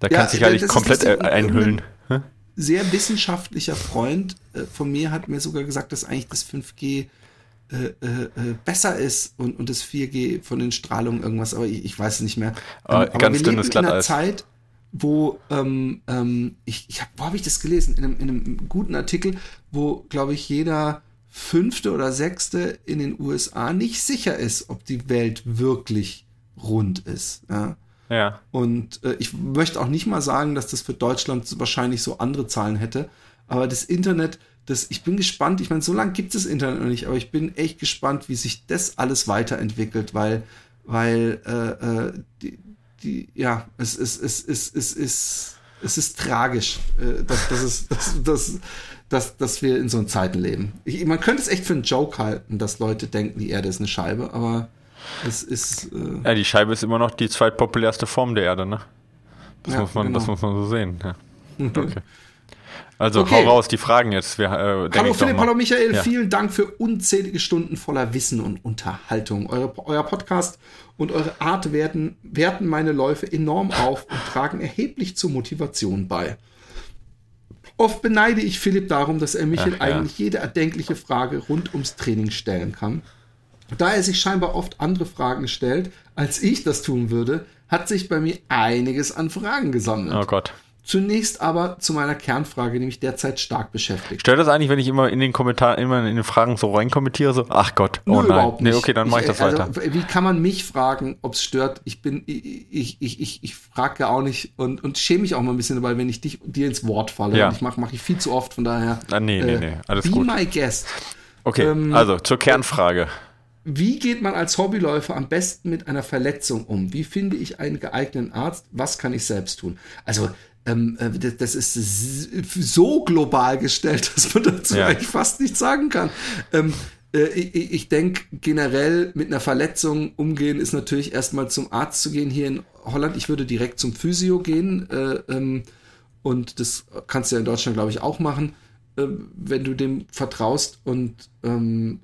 Da ja, kannst du dich eigentlich komplett ein, einhüllen. Ein sehr wissenschaftlicher Freund äh, von mir hat mir sogar gesagt, dass eigentlich das 5G äh, äh, äh, besser ist und, und das 4G von den Strahlungen irgendwas, aber ich, ich weiß es nicht mehr. Ähm, aber ganz wir leben in einer Zeit, wo ähm, ähm, ich, ich hab, wo habe ich das gelesen? In einem, in einem guten Artikel, wo, glaube ich, jeder fünfte oder sechste in den USA nicht sicher ist, ob die Welt wirklich rund ist. Ja. ja. Und äh, ich möchte auch nicht mal sagen, dass das für Deutschland wahrscheinlich so andere Zahlen hätte. Aber das Internet, das, ich bin gespannt. Ich meine, so lange gibt es das Internet noch nicht, aber ich bin echt gespannt, wie sich das alles weiterentwickelt, weil, weil äh, äh, die, die, ja, es ist, es ist, es ist, es ist tragisch, äh, dass, dass, es, dass, dass, dass, dass wir in so Zeiten leben. Ich, man könnte es echt für einen Joke halten, dass Leute denken, die Erde ist eine Scheibe, aber es ist. Äh ja, die Scheibe ist immer noch die zweitpopulärste Form der Erde, ne? Das, ja, muss, man, genau. das muss man so sehen. Ja. Okay. Also okay. hau raus, die Fragen jetzt. Wir, äh, hallo Philipp, hallo Michael, ja. vielen Dank für unzählige Stunden voller Wissen und Unterhaltung. Eure, euer Podcast und eure Art werten, werten meine Läufe enorm auf und tragen erheblich zur Motivation bei. Oft beneide ich Philipp darum, dass er Michael Ach, ja. eigentlich jede erdenkliche Frage rund ums Training stellen kann. Da er sich scheinbar oft andere Fragen stellt, als ich das tun würde, hat sich bei mir einiges an Fragen gesammelt. Oh Gott. Zunächst aber zu meiner Kernfrage, die mich derzeit stark beschäftigt. Stört das eigentlich, wenn ich immer in den Kommentaren, immer in den Fragen so reinkommentiere, so, ach Gott, oh Nö, nein. Nee, okay, dann mache ich das also, weiter. Wie kann man mich fragen, ob es stört? Ich bin, ich, ich, ich, ich frage ja auch nicht und, und schäme mich auch mal ein bisschen dabei, wenn ich dich, dir ins Wort falle. Ja. ich mache mach ich viel zu oft, von daher. Ah, nee, nee, nee, alles be gut. Be my guest. Okay, ähm, also zur Kernfrage. Wie geht man als Hobbyläufer am besten mit einer Verletzung um? Wie finde ich einen geeigneten Arzt? Was kann ich selbst tun? Also ähm, äh, das ist so global gestellt, dass man dazu ja. eigentlich fast nichts sagen kann. Ähm, äh, ich, ich denke generell mit einer Verletzung umgehen ist natürlich erstmal zum Arzt zu gehen hier in Holland. Ich würde direkt zum Physio gehen äh, ähm, und das kannst du ja in Deutschland glaube ich auch machen, äh, wenn du dem vertraust und ähm,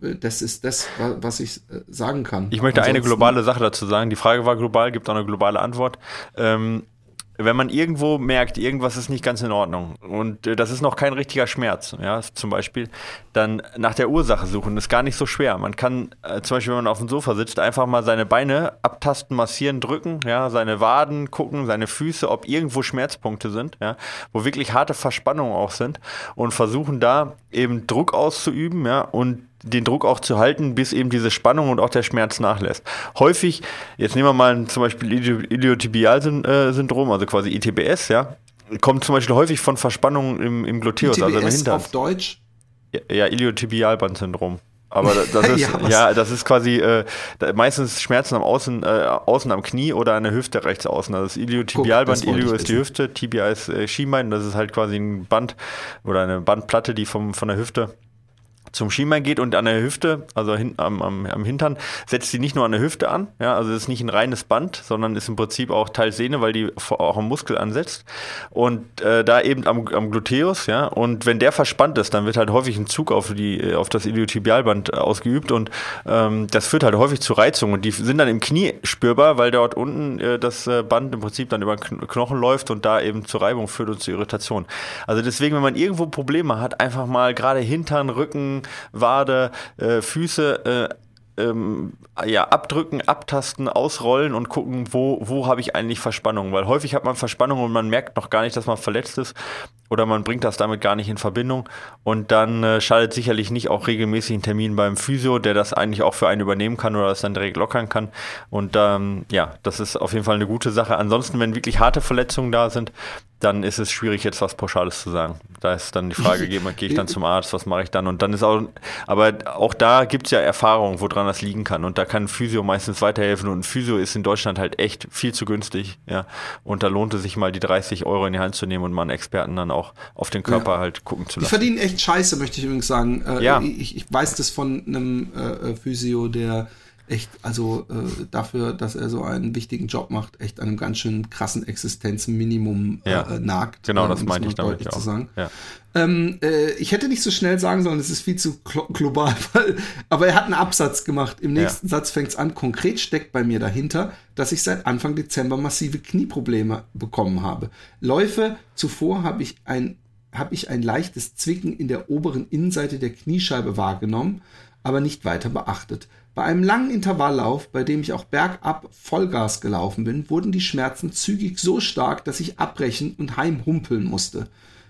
äh, das ist das, was ich sagen kann. Ich möchte Ansonsten, eine globale Sache dazu sagen. Die Frage war global, gibt auch eine globale Antwort. Ähm, wenn man irgendwo merkt, irgendwas ist nicht ganz in Ordnung und äh, das ist noch kein richtiger Schmerz, ja, zum Beispiel, dann nach der Ursache suchen, ist gar nicht so schwer. Man kann äh, zum Beispiel, wenn man auf dem Sofa sitzt, einfach mal seine Beine abtasten, massieren, drücken, ja, seine Waden gucken, seine Füße, ob irgendwo Schmerzpunkte sind, ja, wo wirklich harte Verspannungen auch sind und versuchen da eben Druck auszuüben, ja, und den Druck auch zu halten, bis eben diese Spannung und auch der Schmerz nachlässt. Häufig, jetzt nehmen wir mal zum Beispiel Iliotibialsyndrom, also quasi ITBS, ja, kommt zum Beispiel häufig von Verspannungen im, im Gluteus, ITBS also im Hintern. auf Deutsch? Ja, ja Iliotibialbandsyndrom. Aber das ist, ja, ja, das ist quasi äh, meistens Schmerzen am Außen, äh, außen am Knie oder an der Hüfte rechts außen. Also das Iliotibialband, Ilio ist die Hüfte, Tibia ist äh, Schienbein, das ist halt quasi ein Band oder eine Bandplatte, die vom, von der Hüfte zum Schienbein geht und an der Hüfte, also hin, am, am, am, Hintern, setzt sie nicht nur an der Hüfte an, ja, also ist nicht ein reines Band, sondern ist im Prinzip auch Teil Sehne, weil die auch am Muskel ansetzt und äh, da eben am, am Gluteus, ja, und wenn der verspannt ist, dann wird halt häufig ein Zug auf, die, auf das Iliotibialband ausgeübt und ähm, das führt halt häufig zu Reizungen und die sind dann im Knie spürbar, weil dort unten äh, das äh, Band im Prinzip dann über Knochen läuft und da eben zur Reibung führt und zur Irritation. Also deswegen, wenn man irgendwo Probleme hat, einfach mal gerade Hintern, Rücken, Wade, äh, Füße äh, ähm, ja, abdrücken, abtasten, ausrollen und gucken, wo, wo habe ich eigentlich Verspannung. Weil häufig hat man Verspannung und man merkt noch gar nicht, dass man verletzt ist oder man bringt das damit gar nicht in Verbindung. Und dann äh, schadet sicherlich nicht auch regelmäßig ein Termin beim Physio, der das eigentlich auch für einen übernehmen kann oder das dann direkt lockern kann. Und ähm, ja, das ist auf jeden Fall eine gute Sache. Ansonsten, wenn wirklich harte Verletzungen da sind, dann ist es schwierig, jetzt was Pauschales zu sagen. Da ist dann die Frage, gehe, gehe ich dann zum Arzt, was mache ich dann? Und dann ist auch, aber auch da gibt es ja Erfahrung, woran das liegen kann. Und da kann ein Physio meistens weiterhelfen. Und ein Physio ist in Deutschland halt echt viel zu günstig. Ja. Und da lohnt es sich mal die 30 Euro in die Hand zu nehmen und mal einen Experten dann auch auf den Körper ja. halt gucken zu lassen. Die verdienen echt Scheiße, möchte ich übrigens sagen. Äh, ja. Ich, ich weiß das von einem äh, Physio, der echt, also äh, dafür, dass er so einen wichtigen Job macht, echt einem ganz schön krassen Existenzminimum äh, ja. äh, nagt. Genau, äh, das meinte ich damit auch. Zu sagen. Ja. Ähm, äh, ich hätte nicht so schnell sagen sollen, es ist viel zu global, weil, aber er hat einen Absatz gemacht. Im nächsten ja. Satz fängt es an. Konkret steckt bei mir dahinter, dass ich seit Anfang Dezember massive Knieprobleme bekommen habe. Läufe zuvor habe ich ein habe ich ein leichtes Zwicken in der oberen Innenseite der Kniescheibe wahrgenommen, aber nicht weiter beachtet. Bei einem langen Intervalllauf, bei dem ich auch bergab Vollgas gelaufen bin, wurden die Schmerzen zügig so stark, dass ich abbrechen und heimhumpeln musste.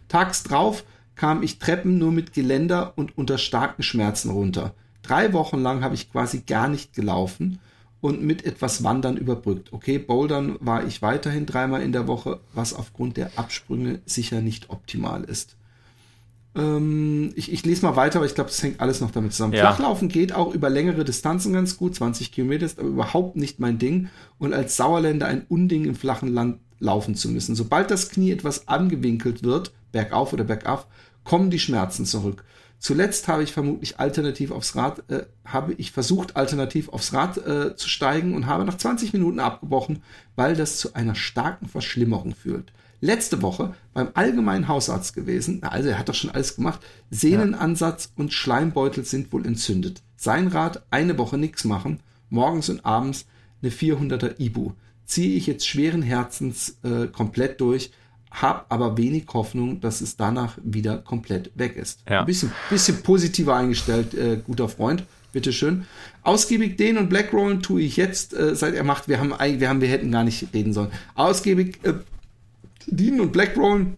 Tags drauf kam ich Treppen nur mit Geländer und unter starken Schmerzen runter. Drei Wochen lang habe ich quasi gar nicht gelaufen und mit etwas Wandern überbrückt. Okay, Bouldern war ich weiterhin dreimal in der Woche, was aufgrund der Absprünge sicher nicht optimal ist. Ähm, ich, ich, lese mal weiter, aber ich glaube, das hängt alles noch damit zusammen. Ja. Flachlaufen geht auch über längere Distanzen ganz gut. 20 Kilometer ist aber überhaupt nicht mein Ding. Und als Sauerländer ein Unding im flachen Land laufen zu müssen. Sobald das Knie etwas angewinkelt wird, bergauf oder bergab, kommen die Schmerzen zurück. Zuletzt habe ich vermutlich alternativ aufs Rad, äh, habe ich versucht, alternativ aufs Rad äh, zu steigen und habe nach 20 Minuten abgebrochen, weil das zu einer starken Verschlimmerung führt letzte Woche beim allgemeinen Hausarzt gewesen. Also er hat doch schon alles gemacht. Sehnenansatz und Schleimbeutel sind wohl entzündet. Sein Rat, eine Woche nichts machen, morgens und abends eine 400er Ibu. Ziehe ich jetzt schweren Herzens äh, komplett durch, habe aber wenig Hoffnung, dass es danach wieder komplett weg ist. Ja. Ein bisschen, bisschen positiver eingestellt, äh, guter Freund. Bitteschön. Ausgiebig den und Blackrollen tue ich jetzt, äh, seit er macht, wir haben, wir haben, wir hätten gar nicht reden sollen. Ausgiebig äh, Dean und Blackrollen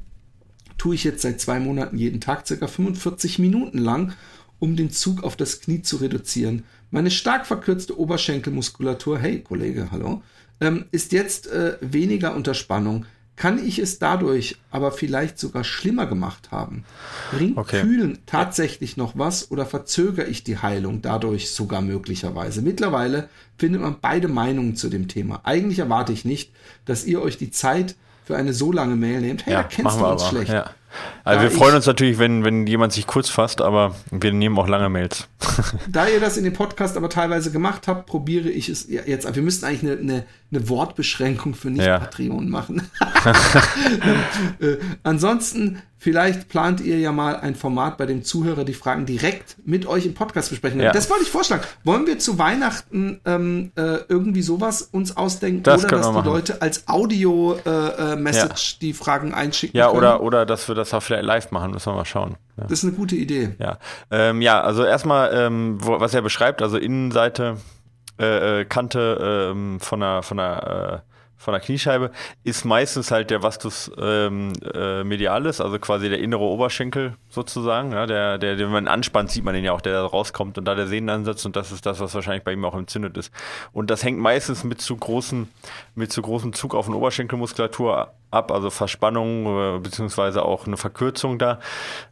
tue ich jetzt seit zwei Monaten jeden Tag circa 45 Minuten lang, um den Zug auf das Knie zu reduzieren. Meine stark verkürzte Oberschenkelmuskulatur, hey Kollege, hallo, ähm, ist jetzt äh, weniger unter Spannung. Kann ich es dadurch aber vielleicht sogar schlimmer gemacht haben? Bringt okay. Kühlen tatsächlich noch was oder verzögere ich die Heilung dadurch sogar möglicherweise? Mittlerweile findet man beide Meinungen zu dem Thema. Eigentlich erwarte ich nicht, dass ihr euch die Zeit für eine so lange Mail nehmt. Hey, ja, da kennst du uns schlecht. Ja. Also da wir freuen uns natürlich, wenn, wenn jemand sich kurz fasst, aber wir nehmen auch lange Mails. da ihr das in dem Podcast aber teilweise gemacht habt, probiere ich es jetzt. Wir müssten eigentlich eine, eine, eine Wortbeschränkung für Nicht-Patreon ja. machen. äh, ansonsten, vielleicht plant ihr ja mal ein Format, bei dem Zuhörer die Fragen direkt mit euch im Podcast besprechen. Ja. Das wollte ich vorschlagen. Wollen wir zu Weihnachten ähm, äh, irgendwie sowas uns ausdenken? Das oder dass die machen. Leute als Audio-Message äh, äh die Fragen einschicken ja, können? Ja, oder, oder dass wir das auch vielleicht live machen, müssen wir mal schauen. Ja. Das ist eine gute Idee. Ja, ähm, ja also erstmal, ähm, wo, was er beschreibt, also Innenseite, äh, äh Kante ähm, von der, von der äh, von der Kniescheibe ist meistens halt der Vastus ähm, äh, medialis, also quasi der innere Oberschenkel sozusagen. Ja, der, der, wenn man anspannt, sieht man den ja auch, der da rauskommt und da der Sehnenansatz und das ist das, was wahrscheinlich bei ihm auch entzündet ist. Und das hängt meistens mit zu großen, mit zu großem Zug auf eine Oberschenkelmuskulatur ab, also Verspannung äh, beziehungsweise auch eine Verkürzung da.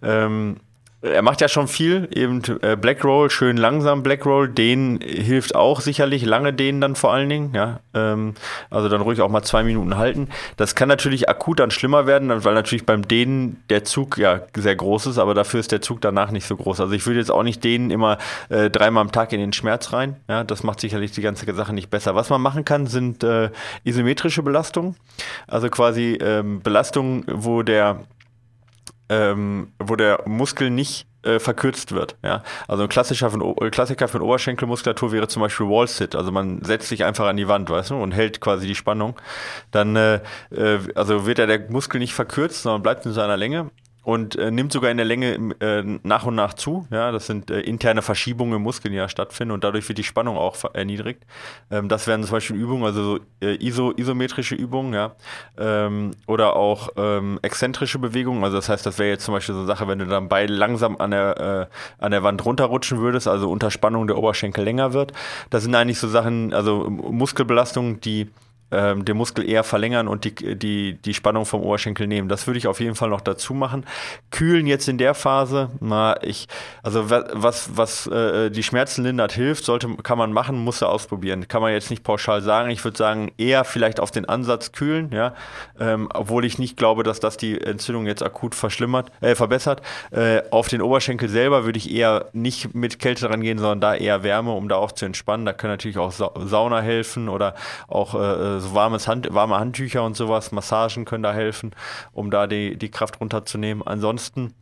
Ähm, er macht ja schon viel, eben äh, Black Roll, schön langsam Black Roll, den hilft auch sicherlich, lange dehnen dann vor allen Dingen, ja, ähm, also dann ruhig auch mal zwei Minuten halten. Das kann natürlich akut dann schlimmer werden, weil natürlich beim Dehnen der Zug ja sehr groß ist, aber dafür ist der Zug danach nicht so groß. Also ich würde jetzt auch nicht dehnen immer äh, dreimal am Tag in den Schmerz rein, ja, das macht sicherlich die ganze Sache nicht besser. Was man machen kann, sind äh, isometrische Belastungen, also quasi ähm, Belastungen, wo der ähm, wo der Muskel nicht äh, verkürzt wird. Ja? Also ein klassischer von, äh, Klassiker von Oberschenkelmuskulatur wäre zum Beispiel Wall-Sit. Also man setzt sich einfach an die Wand, weißt du, und hält quasi die Spannung. Dann äh, äh also wird ja der Muskel nicht verkürzt, sondern bleibt in seiner Länge und äh, nimmt sogar in der Länge äh, nach und nach zu. Ja, das sind äh, interne Verschiebungen im Muskel, die ja stattfinden und dadurch wird die Spannung auch erniedrigt. Ähm, das wären zum Beispiel Übungen, also so, äh, iso, isometrische Übungen, ja, ähm, oder auch ähm, exzentrische Bewegungen. Also das heißt, das wäre jetzt zum Beispiel so eine Sache, wenn du dann beide langsam an der äh, an der Wand runterrutschen würdest, also unter Spannung der Oberschenkel länger wird. Das sind eigentlich so Sachen, also Muskelbelastungen, die ähm, den Muskel eher verlängern und die, die, die Spannung vom Oberschenkel nehmen. Das würde ich auf jeden Fall noch dazu machen. Kühlen jetzt in der Phase, na, ich, also was, was äh, die Schmerzen lindert hilft, sollte, kann man machen, muss er ausprobieren. Kann man jetzt nicht pauschal sagen. Ich würde sagen, eher vielleicht auf den Ansatz kühlen, ja, ähm, obwohl ich nicht glaube, dass das die Entzündung jetzt akut verschlimmert, äh, verbessert. Äh, auf den Oberschenkel selber würde ich eher nicht mit Kälte dran gehen, sondern da eher Wärme, um da auch zu entspannen. Da können natürlich auch Sauna helfen oder auch äh, so warmes Hand, warme Handtücher und sowas, Massagen können da helfen, um da die, die Kraft runterzunehmen. Ansonsten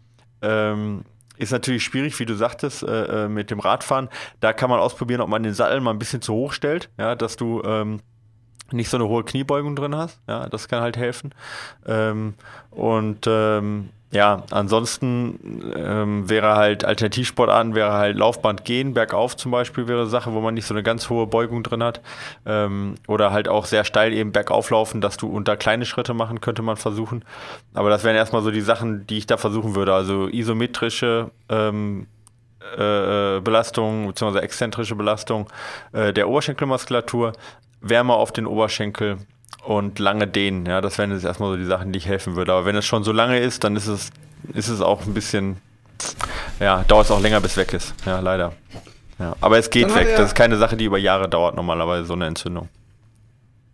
ähm, ist natürlich schwierig, wie du sagtest, äh, äh, mit dem Radfahren. Da kann man ausprobieren, ob man den Sattel mal ein bisschen zu hoch stellt, ja, dass du ähm, nicht so eine hohe Kniebeugung drin hast. Ja, das kann halt helfen. Ähm, und ähm, ja, ansonsten ähm, wäre halt Alternativsportarten, wäre halt Laufband gehen, bergauf zum Beispiel wäre eine Sache, wo man nicht so eine ganz hohe Beugung drin hat. Ähm, oder halt auch sehr steil eben bergauf laufen, dass du unter kleine Schritte machen, könnte man versuchen. Aber das wären erstmal so die Sachen, die ich da versuchen würde. Also isometrische ähm, äh, Belastung bzw. exzentrische Belastung äh, der Oberschenkelmuskulatur, Wärme auf den Oberschenkel und lange dehnen. Ja, das wären jetzt erstmal so die Sachen, die ich helfen würde. Aber wenn es schon so lange ist, dann ist es, ist es auch ein bisschen, ja, dauert es auch länger, bis weg ist. Ja, leider. Ja, aber es geht weg. Das ist keine Sache, die über Jahre dauert, normalerweise, so eine Entzündung.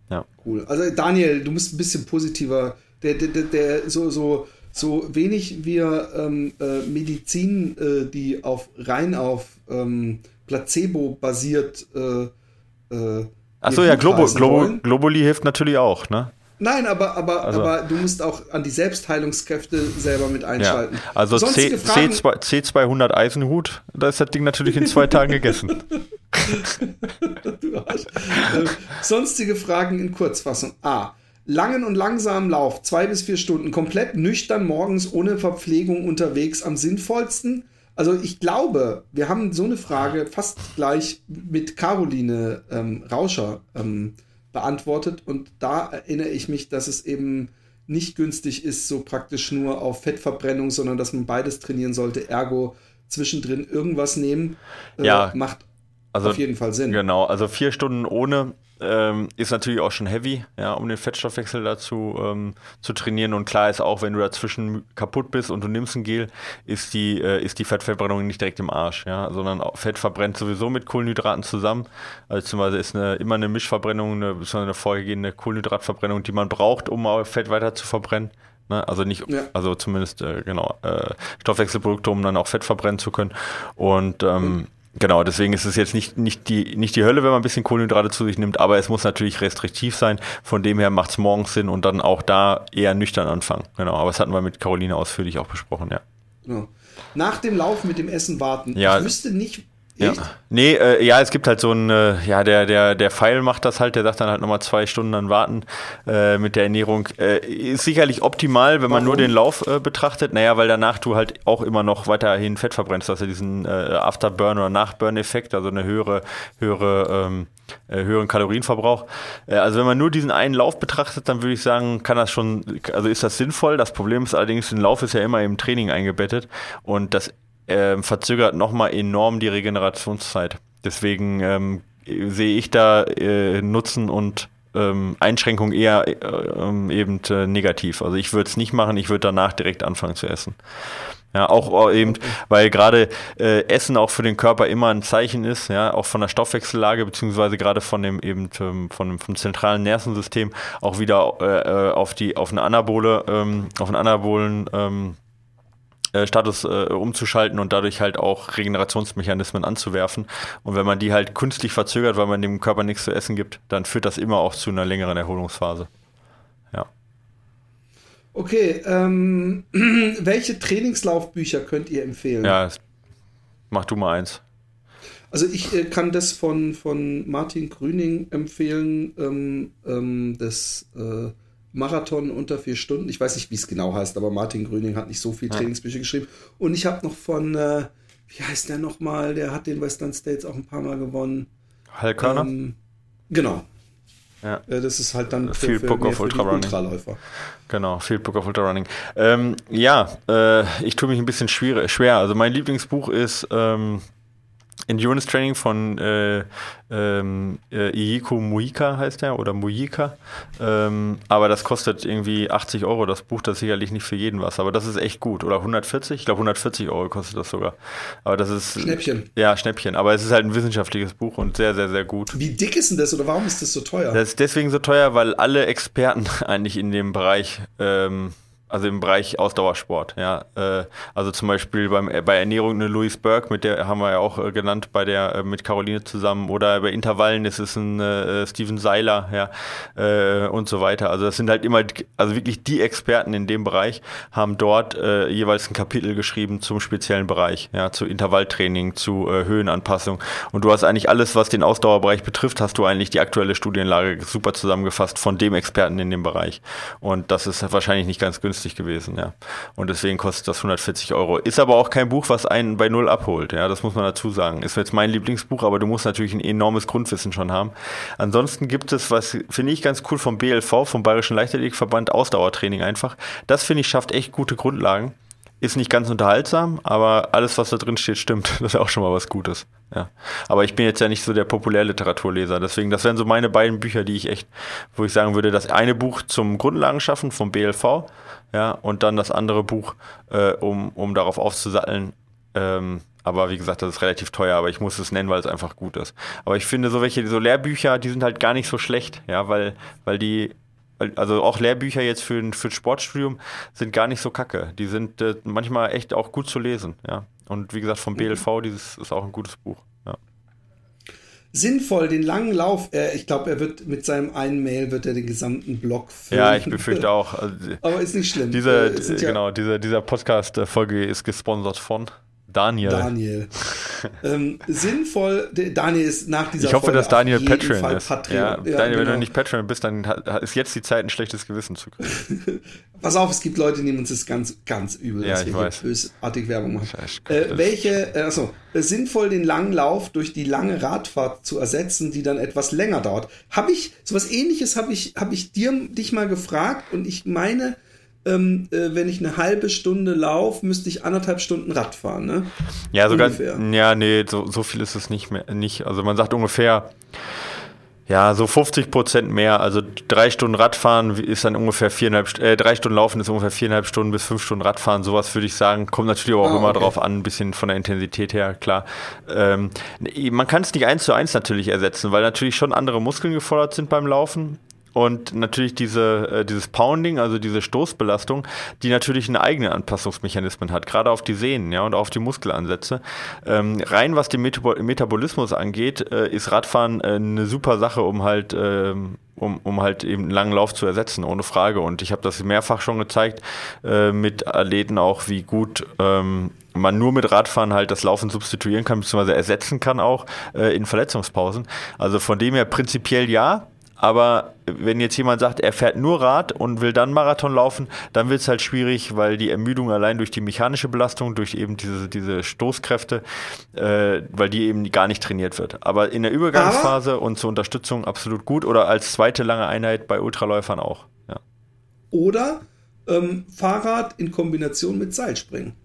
Ja. Cool. Also Daniel, du musst ein bisschen positiver, der, der, der, der so, so, so wenig wir ähm, äh, Medizin, äh, die auf rein auf ähm, Placebo basiert äh, äh Achso, ja, Globo, Globo, Globuli hilft natürlich auch, ne? Nein, aber, aber, also. aber du musst auch an die Selbstheilungskräfte selber mit einschalten. Ja. Also C, C2, C200 Eisenhut, da ist das Ding natürlich in zwei Tagen gegessen. du Arsch. Äh, sonstige Fragen in Kurzfassung. A. Langen und langsamen Lauf, zwei bis vier Stunden, komplett nüchtern morgens ohne Verpflegung unterwegs am sinnvollsten. Also ich glaube, wir haben so eine Frage fast gleich mit Caroline ähm, Rauscher ähm, beantwortet und da erinnere ich mich, dass es eben nicht günstig ist, so praktisch nur auf Fettverbrennung, sondern dass man beides trainieren sollte. Ergo zwischendrin irgendwas nehmen, äh, ja, macht also, auf jeden Fall Sinn. Genau, also vier Stunden ohne ähm, ist natürlich auch schon heavy, ja, um den Fettstoffwechsel dazu ähm, zu trainieren. Und klar ist auch, wenn du dazwischen kaputt bist und du nimmst ein Gel, ist die, äh, ist die Fettverbrennung nicht direkt im Arsch, ja, sondern Fett verbrennt sowieso mit Kohlenhydraten zusammen. Also zum Beispiel ist eine, immer eine Mischverbrennung, eine, eine vorhergehende Kohlenhydratverbrennung, die man braucht, um Fett weiter zu verbrennen. Ne? Also nicht, ja. also zumindest äh, genau äh, Stoffwechselprodukte, um dann auch Fett verbrennen zu können. Und ähm, mhm Genau, deswegen ist es jetzt nicht, nicht, die, nicht die Hölle, wenn man ein bisschen Kohlenhydrate zu sich nimmt, aber es muss natürlich restriktiv sein. Von dem her macht es morgens Sinn und dann auch da eher nüchtern anfangen. Genau, aber das hatten wir mit Caroline ausführlich auch besprochen, ja. ja. Nach dem Lauf mit dem Essen warten. Ja. Ich wüsste nicht, ja. Nee, äh, ja, es gibt halt so ein, äh, ja, der, der, der Pfeil macht das halt, der sagt dann halt nochmal zwei Stunden dann warten äh, mit der Ernährung. Äh, ist sicherlich optimal, wenn man Warum? nur den Lauf äh, betrachtet. Naja, weil danach du halt auch immer noch weiterhin Fett verbrennst, dass du diesen äh, Afterburn- oder Nachburn-Effekt, also eine höhere, höhere, ähm, äh, höheren Kalorienverbrauch. Also wenn man nur diesen einen Lauf betrachtet, dann würde ich sagen, kann das schon, also ist das sinnvoll. Das Problem ist allerdings, ein Lauf ist ja immer im Training eingebettet und das äh, verzögert nochmal enorm die Regenerationszeit. Deswegen ähm, sehe ich da äh, Nutzen und ähm, Einschränkung eher äh, ähm, eben äh, negativ. Also ich würde es nicht machen, ich würde danach direkt anfangen zu essen. Ja, auch eben, weil gerade äh, Essen auch für den Körper immer ein Zeichen ist, ja, auch von der Stoffwechsellage, beziehungsweise gerade von dem eben ähm, von, vom zentralen Nervensystem auch wieder äh, äh, auf die auf eine Anabole, ähm, auf einen anabolen ähm, äh, Status äh, umzuschalten und dadurch halt auch Regenerationsmechanismen anzuwerfen. Und wenn man die halt künstlich verzögert, weil man dem Körper nichts zu essen gibt, dann führt das immer auch zu einer längeren Erholungsphase. Ja. Okay, ähm, welche Trainingslaufbücher könnt ihr empfehlen? Ja, mach du mal eins. Also ich äh, kann das von, von Martin Grüning empfehlen, ähm, ähm, das äh, Marathon unter vier Stunden. Ich weiß nicht, wie es genau heißt, aber Martin Grüning hat nicht so viel Trainingsbücher geschrieben. Und ich habe noch von, äh, wie heißt der nochmal? Der hat den Western States auch ein paar Mal gewonnen. Hal Körner? Ähm, genau. Ja. Äh, das ist halt dann für, Field für, Book of Ultra Running. Ultraläufer. Genau, Field Book of Ultra Running. Ähm, ja, äh, ich tue mich ein bisschen schwer, schwer. Also mein Lieblingsbuch ist ähm, Endurance Training von äh, ähm, äh, Iiko Muika heißt er oder Muika. Ähm, aber das kostet irgendwie 80 Euro, das Buch, das ist sicherlich nicht für jeden was. Aber das ist echt gut. Oder 140? Ich glaube 140 Euro kostet das sogar. Aber das ist. Schnäppchen. Ja, Schnäppchen. Aber es ist halt ein wissenschaftliches Buch und sehr, sehr, sehr gut. Wie dick ist denn das oder warum ist das so teuer? Das ist deswegen so teuer, weil alle Experten eigentlich in dem Bereich ähm, also im Bereich Ausdauersport, ja. Äh, also zum Beispiel beim, äh, bei Ernährung eine Louise Burke, mit der haben wir ja auch äh, genannt, bei der äh, mit Caroline zusammen, oder bei Intervallen ist es ein äh, Steven Seiler, ja, äh, und so weiter. Also das sind halt immer, also wirklich die Experten in dem Bereich haben dort jeweils ein Kapitel geschrieben zum speziellen Bereich, ja, zu Intervalltraining, zu Höhenanpassung. Und du hast eigentlich alles, was den Ausdauerbereich betrifft, hast du eigentlich die aktuelle Studienlage super zusammengefasst von dem Experten in dem Bereich. Und das ist wahrscheinlich nicht ganz günstig günstig gewesen, ja. Und deswegen kostet das 140 Euro. Ist aber auch kein Buch, was einen bei Null abholt, ja, das muss man dazu sagen. Ist jetzt mein Lieblingsbuch, aber du musst natürlich ein enormes Grundwissen schon haben. Ansonsten gibt es, was finde ich ganz cool vom BLV, vom Bayerischen Leichtathletikverband, Ausdauertraining einfach. Das finde ich schafft echt gute Grundlagen. Ist nicht ganz unterhaltsam, aber alles, was da drin steht, stimmt. Das ist auch schon mal was Gutes. Ja. Aber ich bin jetzt ja nicht so der Populärliteraturleser. Deswegen, das wären so meine beiden Bücher, die ich echt, wo ich sagen würde, das eine Buch zum Grundlagen schaffen vom BLV, ja, und dann das andere Buch, äh, um, um darauf aufzusatteln. Ähm, aber wie gesagt, das ist relativ teuer, aber ich muss es nennen, weil es einfach gut ist. Aber ich finde, so welche, so Lehrbücher, die sind halt gar nicht so schlecht, ja, weil, weil die also auch Lehrbücher jetzt für, für das Sportstudium sind gar nicht so kacke. Die sind äh, manchmal echt auch gut zu lesen, ja. Und wie gesagt, vom BLV, mhm. dieses ist auch ein gutes Buch, ja. Sinnvoll, den langen Lauf, äh, ich glaube, er wird mit seinem einen Mail wird er den gesamten Blog füllen. Ja, ich befürchte auch. Also, Aber ist nicht schlimm. Diese, äh, genau, dieser, dieser Podcast-Folge ist gesponsert von Daniel. Daniel. ähm, sinnvoll, Daniel ist nach dieser Ich hoffe, Folge dass Daniel Patreon Fall ist. Patreon. Ja, ja, Daniel, genau. wenn du nicht Patreon bist, dann ist jetzt die Zeit, ein schlechtes Gewissen zu kriegen. Pass auf, es gibt Leute, die nehmen uns das ganz, ganz übel, ja, dass wir weiß. bösartig Werbung machen. Äh, welche, äh, also sinnvoll, den langen Lauf durch die lange Radfahrt zu ersetzen, die dann etwas länger dauert. Habe ich, sowas ähnliches habe ich, habe ich dir, dich mal gefragt und ich meine, ähm, äh, wenn ich eine halbe Stunde laufe, müsste ich anderthalb Stunden Rad fahren, ne? Ja, sogar. Ja, nee, so, so viel ist es nicht mehr. Nicht. Also man sagt ungefähr. Ja, so 50 Prozent mehr. Also drei Stunden Radfahren ist dann ungefähr viereinhalb, äh, drei Stunden Laufen ist ungefähr viereinhalb Stunden bis fünf Stunden Radfahren. Sowas würde ich sagen. Kommt natürlich aber auch ah, immer okay. drauf an, ein bisschen von der Intensität her, klar. Ähm, man kann es nicht eins zu eins natürlich ersetzen, weil natürlich schon andere Muskeln gefordert sind beim Laufen. Und natürlich diese, äh, dieses Pounding, also diese Stoßbelastung, die natürlich eine eigene Anpassungsmechanismen hat, gerade auf die Sehnen ja, und auf die Muskelansätze. Ähm, rein was den Metab Metabolismus angeht, äh, ist Radfahren äh, eine super Sache, um halt ähm, um, um halt eben einen langen Lauf zu ersetzen, ohne Frage. Und ich habe das mehrfach schon gezeigt äh, mit Athleten auch, wie gut ähm, man nur mit Radfahren halt das Laufen substituieren kann, beziehungsweise ersetzen kann auch äh, in Verletzungspausen. Also von dem her prinzipiell ja, aber wenn jetzt jemand sagt, er fährt nur Rad und will dann Marathon laufen, dann wird es halt schwierig, weil die Ermüdung allein durch die mechanische Belastung, durch eben diese, diese Stoßkräfte, äh, weil die eben gar nicht trainiert wird. Aber in der Übergangsphase Aber und zur Unterstützung absolut gut oder als zweite lange Einheit bei Ultraläufern auch. Ja. Oder ähm, Fahrrad in Kombination mit Seilspringen.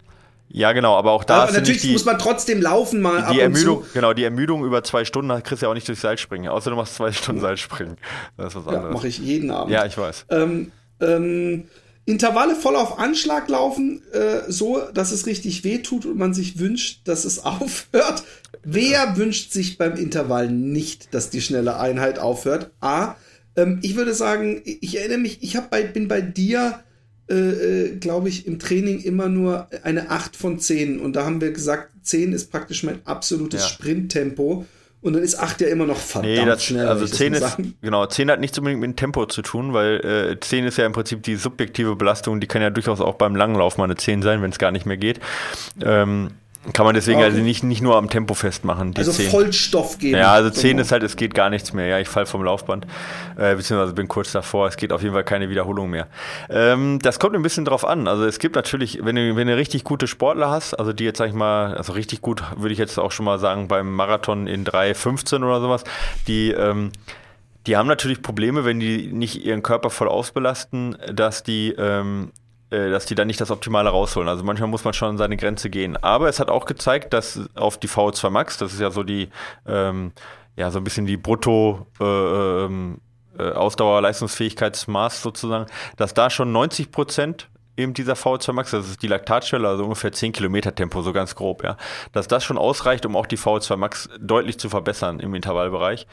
Ja, genau, aber auch da aber natürlich die, muss man trotzdem laufen mal. Die Ermüdung, genau, die Ermüdung über zwei Stunden kriegst du ja auch nicht durchs Seilspringen, außer du machst zwei Stunden Seilspringen. Das ist was anderes. Ja, mache ich jeden Abend. Ja, ich weiß. Ähm, ähm, Intervalle voll auf Anschlag laufen, äh, so dass es richtig weh tut und man sich wünscht, dass es aufhört. Wer ja. wünscht sich beim Intervall nicht, dass die schnelle Einheit aufhört? A. Ähm, ich würde sagen, ich erinnere mich, ich hab bei, bin bei dir äh, äh, glaube ich, im Training immer nur eine 8 von 10. Und da haben wir gesagt, 10 ist praktisch mein absolutes ja. Sprinttempo. Und dann ist 8 ja immer noch verdammt nee, das, schnell. Also 10 ist, genau, 10 hat nichts unbedingt mit dem Tempo zu tun, weil äh, 10 ist ja im Prinzip die subjektive Belastung, die kann ja durchaus auch beim Langlauf mal eine 10 sein, wenn es gar nicht mehr geht. Ähm, kann man deswegen okay. also nicht, nicht nur am Tempo festmachen. also 10. Vollstoff geben. Ja, also 10 ist halt, es geht gar nichts mehr. Ja, ich falle vom Laufband, äh, beziehungsweise bin kurz davor. Es geht auf jeden Fall keine Wiederholung mehr. Ähm, das kommt ein bisschen drauf an. Also es gibt natürlich, wenn du, wenn du richtig gute Sportler hast, also die jetzt, sag ich mal, also richtig gut, würde ich jetzt auch schon mal sagen, beim Marathon in 3,15 oder sowas, die, ähm, die haben natürlich Probleme, wenn die nicht ihren Körper voll ausbelasten, dass die ähm, äh, dass die dann nicht das Optimale rausholen. Also manchmal muss man schon an seine Grenze gehen. Aber es hat auch gezeigt, dass auf die VO2 Max, das ist ja so die, ähm, ja, so ein bisschen die Brutto, äh, ähm, äh, Ausdauer-Leistungsfähigkeitsmaß sozusagen, dass da schon 90 Prozent eben dieser VO2 Max, das ist die Laktatschwelle, also ungefähr 10 Kilometer Tempo, so ganz grob, ja, dass das schon ausreicht, um auch die VO2 Max deutlich zu verbessern im Intervallbereich.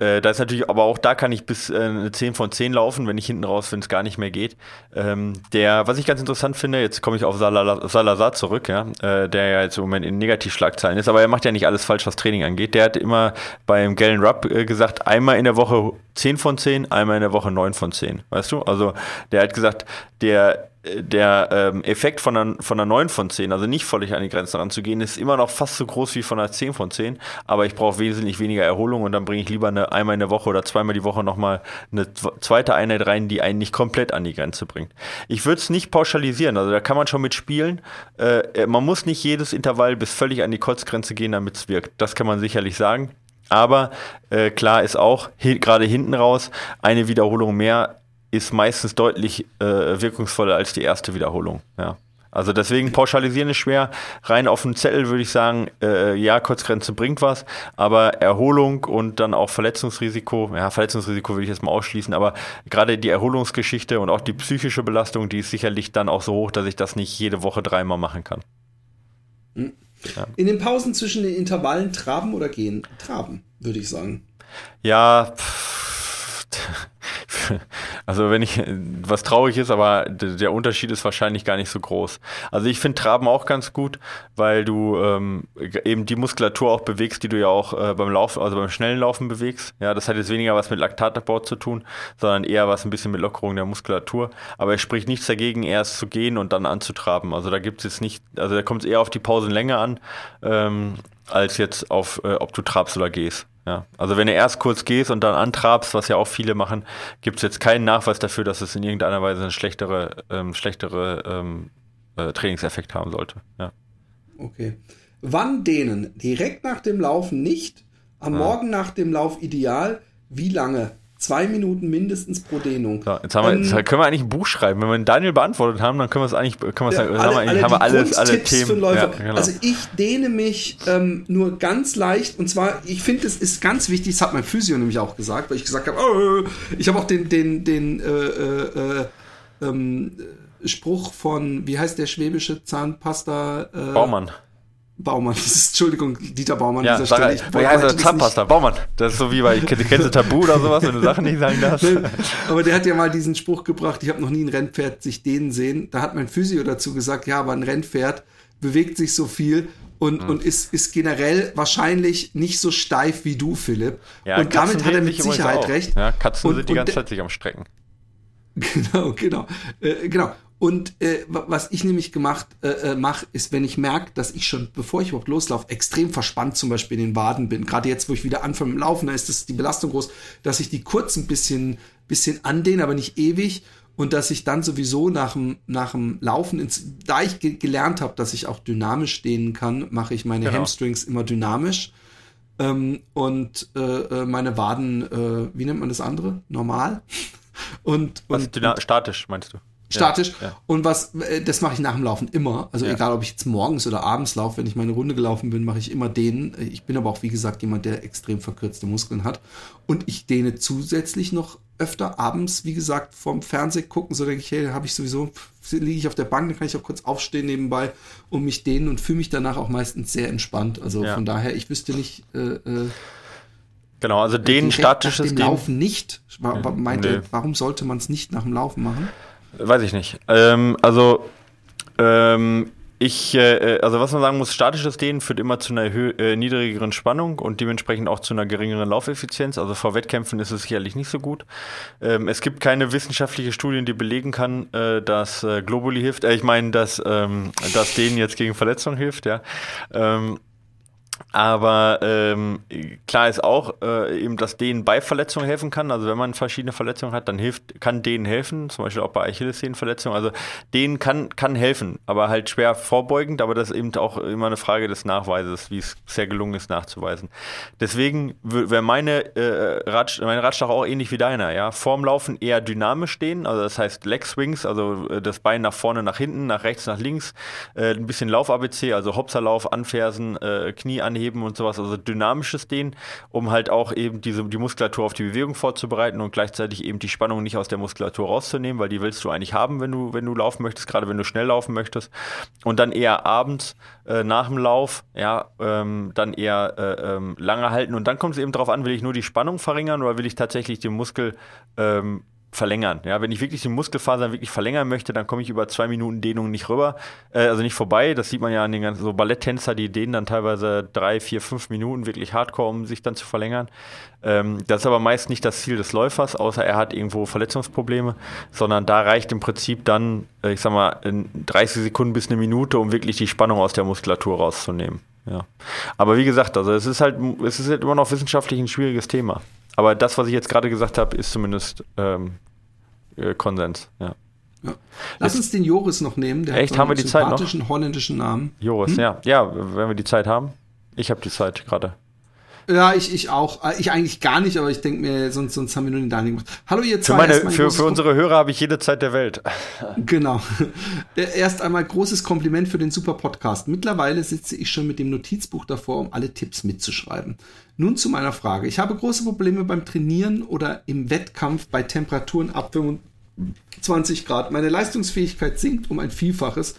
Äh, da ist natürlich, aber auch da kann ich bis äh, eine 10 von 10 laufen, wenn ich hinten raus, wenn es gar nicht mehr geht. Ähm, der, was ich ganz interessant finde, jetzt komme ich auf Salazar, zurück, ja, äh, der ja jetzt im Moment in Negativschlagzeilen ist, aber er macht ja nicht alles falsch, was Training angeht. Der hat immer beim Galen Rupp äh, gesagt, einmal in der Woche 10 von 10, einmal in der Woche 9 von 10. Weißt du? Also der hat gesagt, der der ähm, Effekt von einer, von einer 9 von 10, also nicht völlig an die Grenze ranzugehen, ist immer noch fast so groß wie von einer 10 von 10, aber ich brauche wesentlich weniger Erholung und dann bringe ich lieber eine, einmal in der Woche oder zweimal die Woche nochmal eine zweite Einheit rein, die einen nicht komplett an die Grenze bringt. Ich würde es nicht pauschalisieren, also da kann man schon mitspielen. Äh, man muss nicht jedes Intervall bis völlig an die Kotzgrenze gehen, damit es wirkt. Das kann man sicherlich sagen. Aber äh, klar ist auch, gerade hinten raus, eine Wiederholung mehr ist meistens deutlich äh, wirkungsvoller als die erste Wiederholung. Ja. Also deswegen pauschalisieren ist schwer. Rein auf dem Zettel würde ich sagen, äh, ja, Kurzgrenze bringt was, aber Erholung und dann auch Verletzungsrisiko, ja, Verletzungsrisiko würde ich jetzt mal ausschließen, aber gerade die Erholungsgeschichte und auch die psychische Belastung, die ist sicherlich dann auch so hoch, dass ich das nicht jede Woche dreimal machen kann. Hm. Ja. In den Pausen zwischen den Intervallen traben oder gehen? Traben, würde ich sagen. Ja, pff also wenn ich, was traurig ist, aber der Unterschied ist wahrscheinlich gar nicht so groß. Also ich finde Traben auch ganz gut, weil du ähm, eben die Muskulatur auch bewegst, die du ja auch äh, beim Laufen, also beim schnellen Laufen bewegst. Ja, das hat jetzt weniger was mit Laktatabbau zu tun, sondern eher was ein bisschen mit Lockerung der Muskulatur. Aber es spricht nichts dagegen, erst zu gehen und dann anzutraben. Also da gibt es jetzt nicht, also da kommt es eher auf die Pausenlänge an, ähm, als jetzt auf, äh, ob du trabst oder gehst. Ja, also wenn du erst kurz gehst und dann antrabst, was ja auch viele machen, gibt es jetzt keinen Nachweis dafür, dass es in irgendeiner Weise einen schlechtere, ähm, schlechtere ähm, äh, Trainingseffekt haben sollte. Ja. Okay. Wann dehnen? Direkt nach dem Laufen nicht, am ja. Morgen nach dem Lauf ideal. Wie lange? Zwei Minuten mindestens pro Dehnung. So, jetzt, haben wir, jetzt ähm, können wir eigentlich ein Buch schreiben. Wenn wir einen Daniel beantwortet haben, dann können wir es eigentlich, können wir ja, sagen, alle, haben wir, haben wir alles, alle Themen. Ja, genau. Also ich dehne mich ähm, nur ganz leicht und zwar, ich finde, es ist ganz wichtig, das hat mein Physio nämlich auch gesagt, weil ich gesagt habe, oh, ich habe auch den, den, den äh, äh, äh, ähm, Spruch von, wie heißt der schwäbische Zahnpasta? Äh, Baumann. Baumann, das ist, Entschuldigung, Dieter Baumann ja, dieser Stelle. Ich wie heißt der Zahnpasta? Baumann. Das ist so wie bei, kennst du Tabu oder sowas, wenn du Sachen nicht sagen darfst? aber der hat ja mal diesen Spruch gebracht, ich habe noch nie ein Rennpferd sich dehnen sehen. Da hat mein Physio dazu gesagt, ja, aber ein Rennpferd bewegt sich so viel und, mhm. und ist, ist generell wahrscheinlich nicht so steif wie du, Philipp. Ja, und Katzen damit hat er mit Sicherheit recht. Ja, Katzen und, sind die ganze Zeit sich am Strecken. Genau, genau. Äh, genau. Und äh, was ich nämlich gemacht äh, äh mache, ist, wenn ich merke, dass ich schon, bevor ich überhaupt loslaufe, extrem verspannt zum Beispiel in den Waden bin. Gerade jetzt, wo ich wieder anfange mit dem Laufen, da ist das die Belastung groß, dass ich die kurz ein bisschen, bisschen andehne, aber nicht ewig. Und dass ich dann sowieso nach dem, nach dem Laufen, ins, da ich ge gelernt habe, dass ich auch dynamisch dehnen kann, mache ich meine genau. Hamstrings immer dynamisch. Ähm, und äh, äh meine Waden, äh, wie nennt man das andere? Normal. und, Was, und statisch, meinst du? Statisch. Ja, ja. Und was, äh, das mache ich nach dem Laufen immer. Also ja. egal, ob ich jetzt morgens oder abends laufe, wenn ich meine Runde gelaufen bin, mache ich immer den. Ich bin aber auch, wie gesagt, jemand, der extrem verkürzte Muskeln hat. Und ich dehne zusätzlich noch öfter abends, wie gesagt, vom Fernseh gucken. So denke ich, hey, habe ich sowieso, liege ich auf der Bank, dann kann ich auch kurz aufstehen nebenbei und mich dehnen und fühle mich danach auch meistens sehr entspannt. Also von daher, ich wüsste nicht, äh, äh, Genau, also den statisches Laufen nicht. Meinte, nee. warum sollte man es nicht nach dem Laufen machen? Weiß ich nicht. Ähm, also, ähm, ich, äh, also was man sagen muss, statisches Dehnen führt immer zu einer äh, niedrigeren Spannung und dementsprechend auch zu einer geringeren Laufeffizienz. Also vor Wettkämpfen ist es sicherlich nicht so gut. Ähm, es gibt keine wissenschaftliche Studien, die belegen kann, äh, dass äh, Globuli hilft. Äh, ich meine, dass, ähm, dass Dehnen jetzt gegen Verletzungen hilft, ja. Ähm, Aber ähm, klar ist auch äh, eben, dass denen bei Verletzungen helfen kann. Also wenn man verschiedene Verletzungen hat, dann hilft, kann denen helfen, zum Beispiel auch bei Achillessehnenverletzungen. Also denen kann, kann helfen, aber halt schwer vorbeugend, aber das ist eben auch immer eine Frage des Nachweises, wie es sehr gelungen ist nachzuweisen. Deswegen wäre meine, äh, Ratsch, mein Ratschlag auch ähnlich wie deiner, ja. Vorm Laufen eher dynamisch stehen, also das heißt Leg Swings, also äh, das Bein nach vorne, nach hinten, nach rechts, nach links, äh, ein bisschen Lauf-ABC, also Hopserlauf, Anfersen, äh, Knie anheben anheben und sowas, also dynamisches Dehnen, um halt auch eben diese, die Muskulatur auf die Bewegung vorzubereiten und gleichzeitig eben die Spannung nicht aus der Muskulatur rauszunehmen, weil die willst du eigentlich haben, wenn du, wenn du laufen möchtest, gerade wenn du schnell laufen möchtest. Und dann eher abends äh, nach dem Lauf, ja, ähm, dann eher äh, ähm, lange halten. Und dann kommt es eben darauf an, will ich nur die Spannung verringern oder will ich tatsächlich den Muskel ähm, verlängern. Ja, wenn ich wirklich die Muskelfasern wirklich verlängern möchte, dann komme ich über zwei Minuten Dehnung nicht rüber, äh, also nicht vorbei. Das sieht man ja an den ganzen so Balletttänzer, die dehnen dann teilweise drei, vier, fünf Minuten wirklich Hardcore, um sich dann zu verlängern. Ähm, das ist aber meist nicht das Ziel des Läufers, außer er hat irgendwo Verletzungsprobleme, sondern da reicht im Prinzip dann, äh, ich sag mal, in 30 Sekunden bis eine Minute, um wirklich die Spannung aus der Muskulatur rauszunehmen. Ja. Aber wie gesagt, also es ist halt, es ist halt immer noch wissenschaftlich ein schwieriges Thema. Aber das, was ich jetzt gerade gesagt habe, ist zumindest ähm, äh, Konsens. Ja. Ja. Lass uns den Joris noch nehmen. Der Echt, hat so haben wir die Zeit noch? holländischen Namen. Joris, hm? ja. Ja, wenn wir die Zeit haben. Ich habe die Zeit gerade. Ja, ich, ich auch. Äh, ich eigentlich gar nicht, aber ich denke mir, sonst, sonst haben wir nur den Daniel gemacht. Hallo ihr zwei. Für, meine, für, für unsere Hörer habe ich jede Zeit der Welt. Genau. Erst einmal großes Kompliment für den super Podcast. Mittlerweile sitze ich schon mit dem Notizbuch davor, um alle Tipps mitzuschreiben. Nun zu meiner Frage. Ich habe große Probleme beim Trainieren oder im Wettkampf bei Temperaturen ab 25 Grad. Meine Leistungsfähigkeit sinkt um ein Vielfaches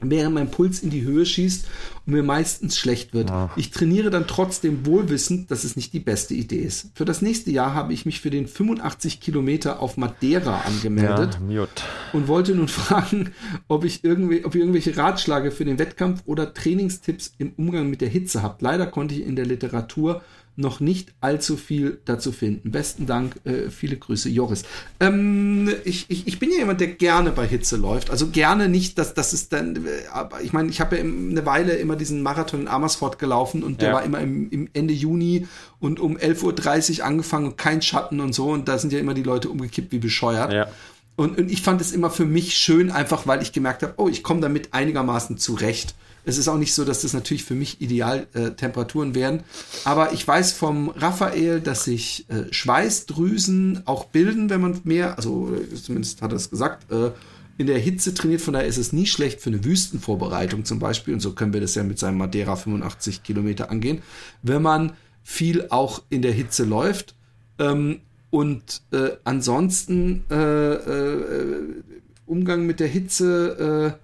während mein Puls in die Höhe schießt und mir meistens schlecht wird. Ach. Ich trainiere dann trotzdem wohlwissend, dass es nicht die beste Idee ist. Für das nächste Jahr habe ich mich für den 85 Kilometer auf Madeira angemeldet ja, und wollte nun fragen, ob ich irgendwie, ob ihr irgendwelche Ratschläge für den Wettkampf oder Trainingstipps im Umgang mit der Hitze habt. Leider konnte ich in der Literatur noch nicht allzu viel dazu finden. Besten Dank, äh, viele Grüße, Joris. Ähm, ich, ich, ich bin ja jemand, der gerne bei Hitze läuft. Also gerne nicht, dass das ist dann, äh, aber ich meine, ich habe ja eine Weile immer diesen Marathon in Amersfoort gelaufen und der ja. war immer im, im, Ende Juni und um 11.30 Uhr angefangen und kein Schatten und so und da sind ja immer die Leute umgekippt wie bescheuert. Ja. Und, und ich fand es immer für mich schön, einfach weil ich gemerkt habe, oh, ich komme damit einigermaßen zurecht. Es ist auch nicht so, dass das natürlich für mich Idealtemperaturen äh, wären. Aber ich weiß vom Raphael, dass sich äh, Schweißdrüsen auch bilden, wenn man mehr, also äh, zumindest hat er es gesagt, äh, in der Hitze trainiert. Von daher ist es nie schlecht für eine Wüstenvorbereitung zum Beispiel. Und so können wir das ja mit seinem Madeira 85 Kilometer angehen. Wenn man viel auch in der Hitze läuft. Ähm, und äh, ansonsten äh, Umgang mit der Hitze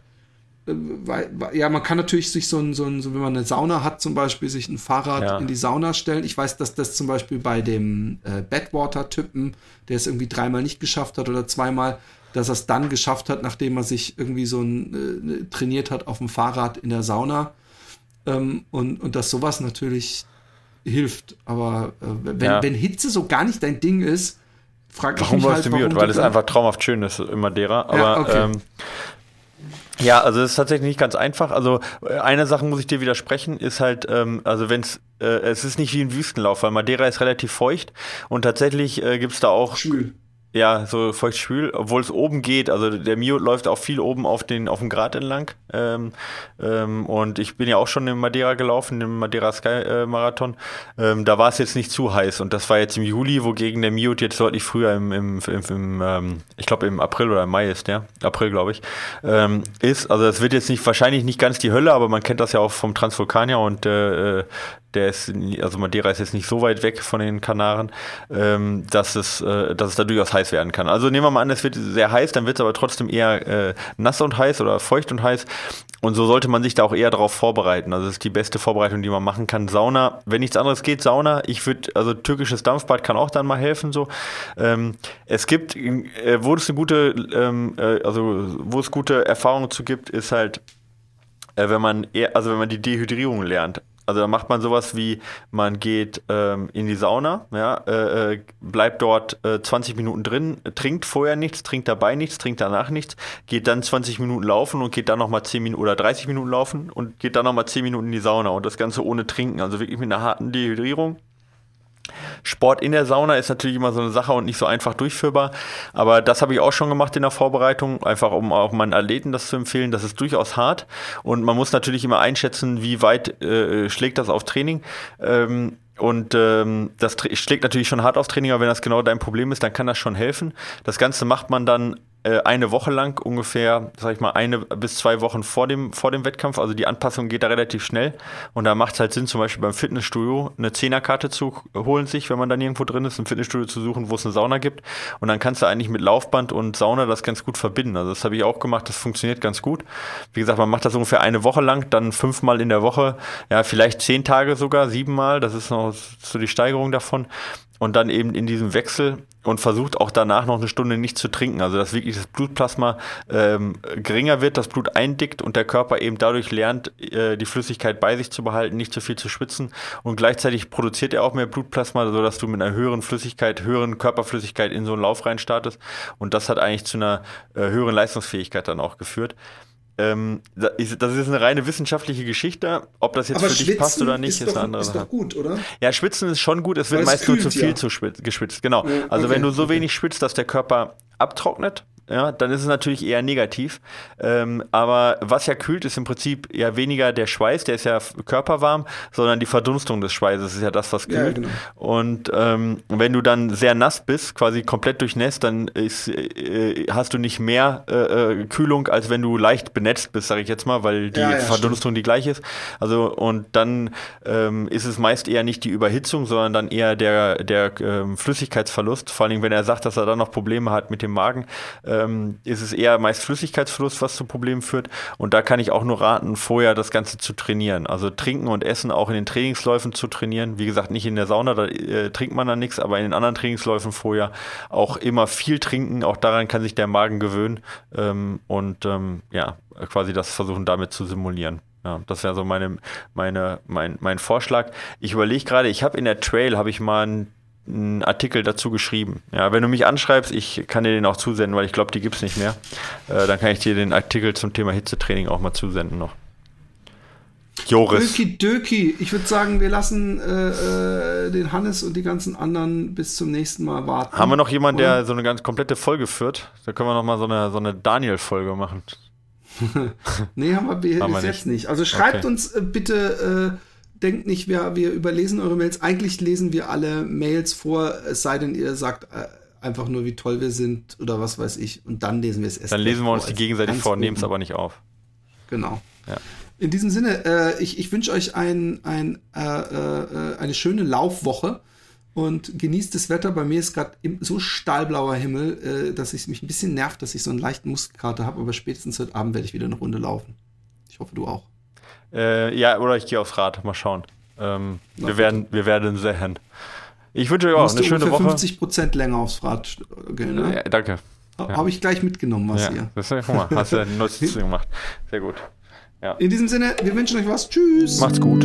ja, man kann natürlich sich so ein, so ein, so wenn man eine Sauna hat, zum Beispiel, sich ein Fahrrad ja. in die Sauna stellen. Ich weiß, dass das zum Beispiel bei dem äh, Badwater-Typen, der es irgendwie dreimal nicht geschafft hat oder zweimal, dass er es dann geschafft hat, nachdem er sich irgendwie so ein, äh, trainiert hat auf dem Fahrrad in der Sauna. Ähm, und, und dass sowas natürlich hilft. Aber äh, wenn, ja. wenn Hitze so gar nicht dein Ding ist, frag ich mich halt, warum Weil es einfach traumhaft schön ist in Madeira. Aber ja, okay. ähm, ja, also es ist tatsächlich nicht ganz einfach. Also äh, eine Sache muss ich dir widersprechen, ist halt, ähm, also wenn es, äh, es ist nicht wie ein Wüstenlauf, weil Madeira ist relativ feucht und tatsächlich äh, gibt es da auch Schwül. Ja, so feuchtschwül, obwohl es oben geht. Also der Mio läuft auch viel oben auf, den, auf dem Grat entlang. Ähm, ähm, und ich bin ja auch schon in Madeira gelaufen, im Madeira Sky äh, Marathon. Ähm, da war es jetzt nicht zu heiß. Und das war jetzt im Juli, wogegen der Mio jetzt deutlich früher im, im, im, im ähm, ich glaube im April oder im Mai ist, der. April, glaube ich. Ähm, ist. Also es wird jetzt nicht wahrscheinlich nicht ganz die Hölle, aber man kennt das ja auch vom Transvulkanier und äh, äh der ist, also Madeira ist jetzt nicht so weit weg von den Kanaren, ähm, dass, es, äh, dass es da durchaus heiß werden kann. Also nehmen wir mal an, es wird sehr heiß, dann wird es aber trotzdem eher äh, nass und heiß oder feucht und heiß. Und so sollte man sich da auch eher darauf vorbereiten. Also das ist die beste Vorbereitung, die man machen kann. Sauna, wenn nichts anderes geht, Sauna. Ich würde, also türkisches Dampfbad kann auch dann mal helfen. So, ähm, es gibt, äh, wo es eine gute, ähm, äh, also wo es gute Erfahrungen zu gibt, ist halt, äh, wenn man eher, also wenn man die Dehydrierung lernt. Also da macht man sowas wie, man geht ähm, in die Sauna, ja, äh, äh bleibt dort äh, 20 Minuten drin, trinkt vorher nichts, trinkt dabei nichts, trinkt danach nichts, geht dann 20 Minuten laufen und geht dann nochmal 10 Minuten oder 30 Minuten laufen und geht dann nochmal 10 Minuten in die Sauna und das Ganze ohne Trinken, also wirklich mit einer harten Dehydrierung. Sport in der Sauna ist natürlich immer so eine Sache und nicht so einfach durchführbar. Aber das habe ich auch schon gemacht in der Vorbereitung, einfach um auch meinen Athleten das zu empfehlen. Das ist durchaus hart und man muss natürlich immer einschätzen, wie weit äh, schlägt das auf Training. Ähm, und ähm, das schlägt natürlich schon hart auf Training, aber wenn das genau dein Problem ist, dann kann das schon helfen. Das Ganze macht man dann eine Woche lang ungefähr, sag ich mal, eine bis zwei Wochen vor dem, vor dem Wettkampf. Also die Anpassung geht da relativ schnell. Und da macht es halt Sinn, zum Beispiel beim Fitnessstudio eine Zehnerkarte zu holen sich, wenn man dann irgendwo drin ist, ein Fitnessstudio zu suchen, wo es eine Sauna gibt. Und dann kannst du eigentlich mit Laufband und Sauna das ganz gut verbinden. Also das habe ich auch gemacht, das funktioniert ganz gut. Wie gesagt, man macht das ungefähr eine Woche lang, dann fünfmal in der Woche, ja, vielleicht zehn Tage sogar, siebenmal. Das ist noch so die Steigerung davon und dann eben in diesem Wechsel und versucht auch danach noch eine Stunde nicht zu trinken. Also dass wirklich das Blutplasma ähm, geringer wird, das Blut eindickt und der Körper eben dadurch lernt, äh, die Flüssigkeit bei sich zu behalten, nicht zu viel zu schwitzen. Und gleichzeitig produziert er auch mehr Blutplasma, sodass du mit einer höheren Flüssigkeit, höheren Körperflüssigkeit in so einen Lauf rein startest. Und das hat eigentlich zu einer äh, höheren Leistungsfähigkeit dann auch geführt. Ähm, das ist eine reine wissenschaftliche Geschichte. Ob das jetzt Aber für dich passt oder nicht, ist, ist doch, eine andere Sache. Ist doch gut, oder? Ja, Schwitzen ist schon gut. Es wird meist nur zu viel ja. zu schwitz, geschwitzt. Genau. Ja, also okay, wenn du so okay. wenig schwitzt, dass der Körper abtrocknet, ja, dann ist es natürlich eher negativ. Ähm, aber was ja kühlt, ist im Prinzip ja weniger der Schweiß, der ist ja körperwarm, sondern die Verdunstung des Schweißes ist ja das, was Ja, kühlt. genau. Und ähm, wenn du dann sehr nass bist, quasi komplett durchnässt, dann ist, äh, hast du nicht mehr äh, äh, Kühlung, als wenn du leicht benetzt bist, sage ich jetzt mal, weil die Ja, ja, Verdunstung die gleiche ist. Also und dann ähm, ist es meist eher nicht die Überhitzung, sondern dann eher der, der ähm, Flüssigkeitsverlust. Vor allem, wenn er sagt, dass er dann noch Probleme hat mit dem Magen, ähm, ist es eher meist Flüssigkeitsverlust, was zu Problemen führt. Und da kann ich auch nur raten, vorher das Ganze zu trainieren. Also trinken und essen auch in den Trainingsläufen zu trainieren. Wie gesagt, nicht in der Sauna, da äh, trinkt man dann nichts, aber in den anderen Trainingsläufen vorher auch immer viel trinken. Auch daran kann sich der Magen gewöhnen. Ähm, und ähm, ja, quasi das versuchen damit zu simulieren. Ja, das wäre so meine, meine, mein, mein Vorschlag. Ich überlege gerade, ich habe in der Trail, habe ich mal einen, einen Artikel dazu geschrieben. Ja, wenn du mich anschreibst, ich kann dir den auch zusenden, weil ich glaube, die gibt es nicht mehr. Äh, dann kann ich dir den Artikel zum Thema Hitzetraining auch mal zusenden noch. Joris. Döki Döki. Ich würde sagen, wir lassen äh, äh, den Hannes und die ganzen anderen bis zum nächsten Mal warten. Haben wir noch jemanden, Oder? der so eine ganz komplette Folge führt? Da können wir noch mal so eine, so eine Daniel-Folge machen. Nee, haben wir bis Haben wir jetzt nicht. Also schreibt Okay. uns äh, bitte, äh, denkt nicht, wir, wir überlesen eure Mails. Eigentlich lesen wir alle Mails vor, es sei denn, ihr sagt äh, einfach nur, wie toll wir sind oder was weiß ich. Und dann lesen wir es erst. Dann lesen wir uns die als gegenseitig vor nehmen es aber nicht auf. Genau. Ja. In diesem Sinne, äh, ich, ich wünsche euch ein, ein, äh, äh, eine schöne Laufwoche und genießt das Wetter. Bei mir ist gerade so stahlblauer Himmel, äh, dass es mich ein bisschen nervt, dass ich so einen leichten Muskelkater habe, aber spätestens heute Abend werde ich wieder eine Runde laufen. Ich hoffe, du auch. Äh, ja, oder ich gehe aufs Rad. Mal schauen. Ähm, wir, werden, wir werden sehen. Ich wünsche euch auch eine schöne Woche. 50 Prozent länger aufs Rad gehen, ne? Ja, danke. Ja. Habe ich gleich mitgenommen, was Ja, hier. das ist, guck mal, hast du eine Notiz gemacht. Sehr gut. Ja. In diesem Sinne, wir wünschen euch was. Tschüss. Macht's gut.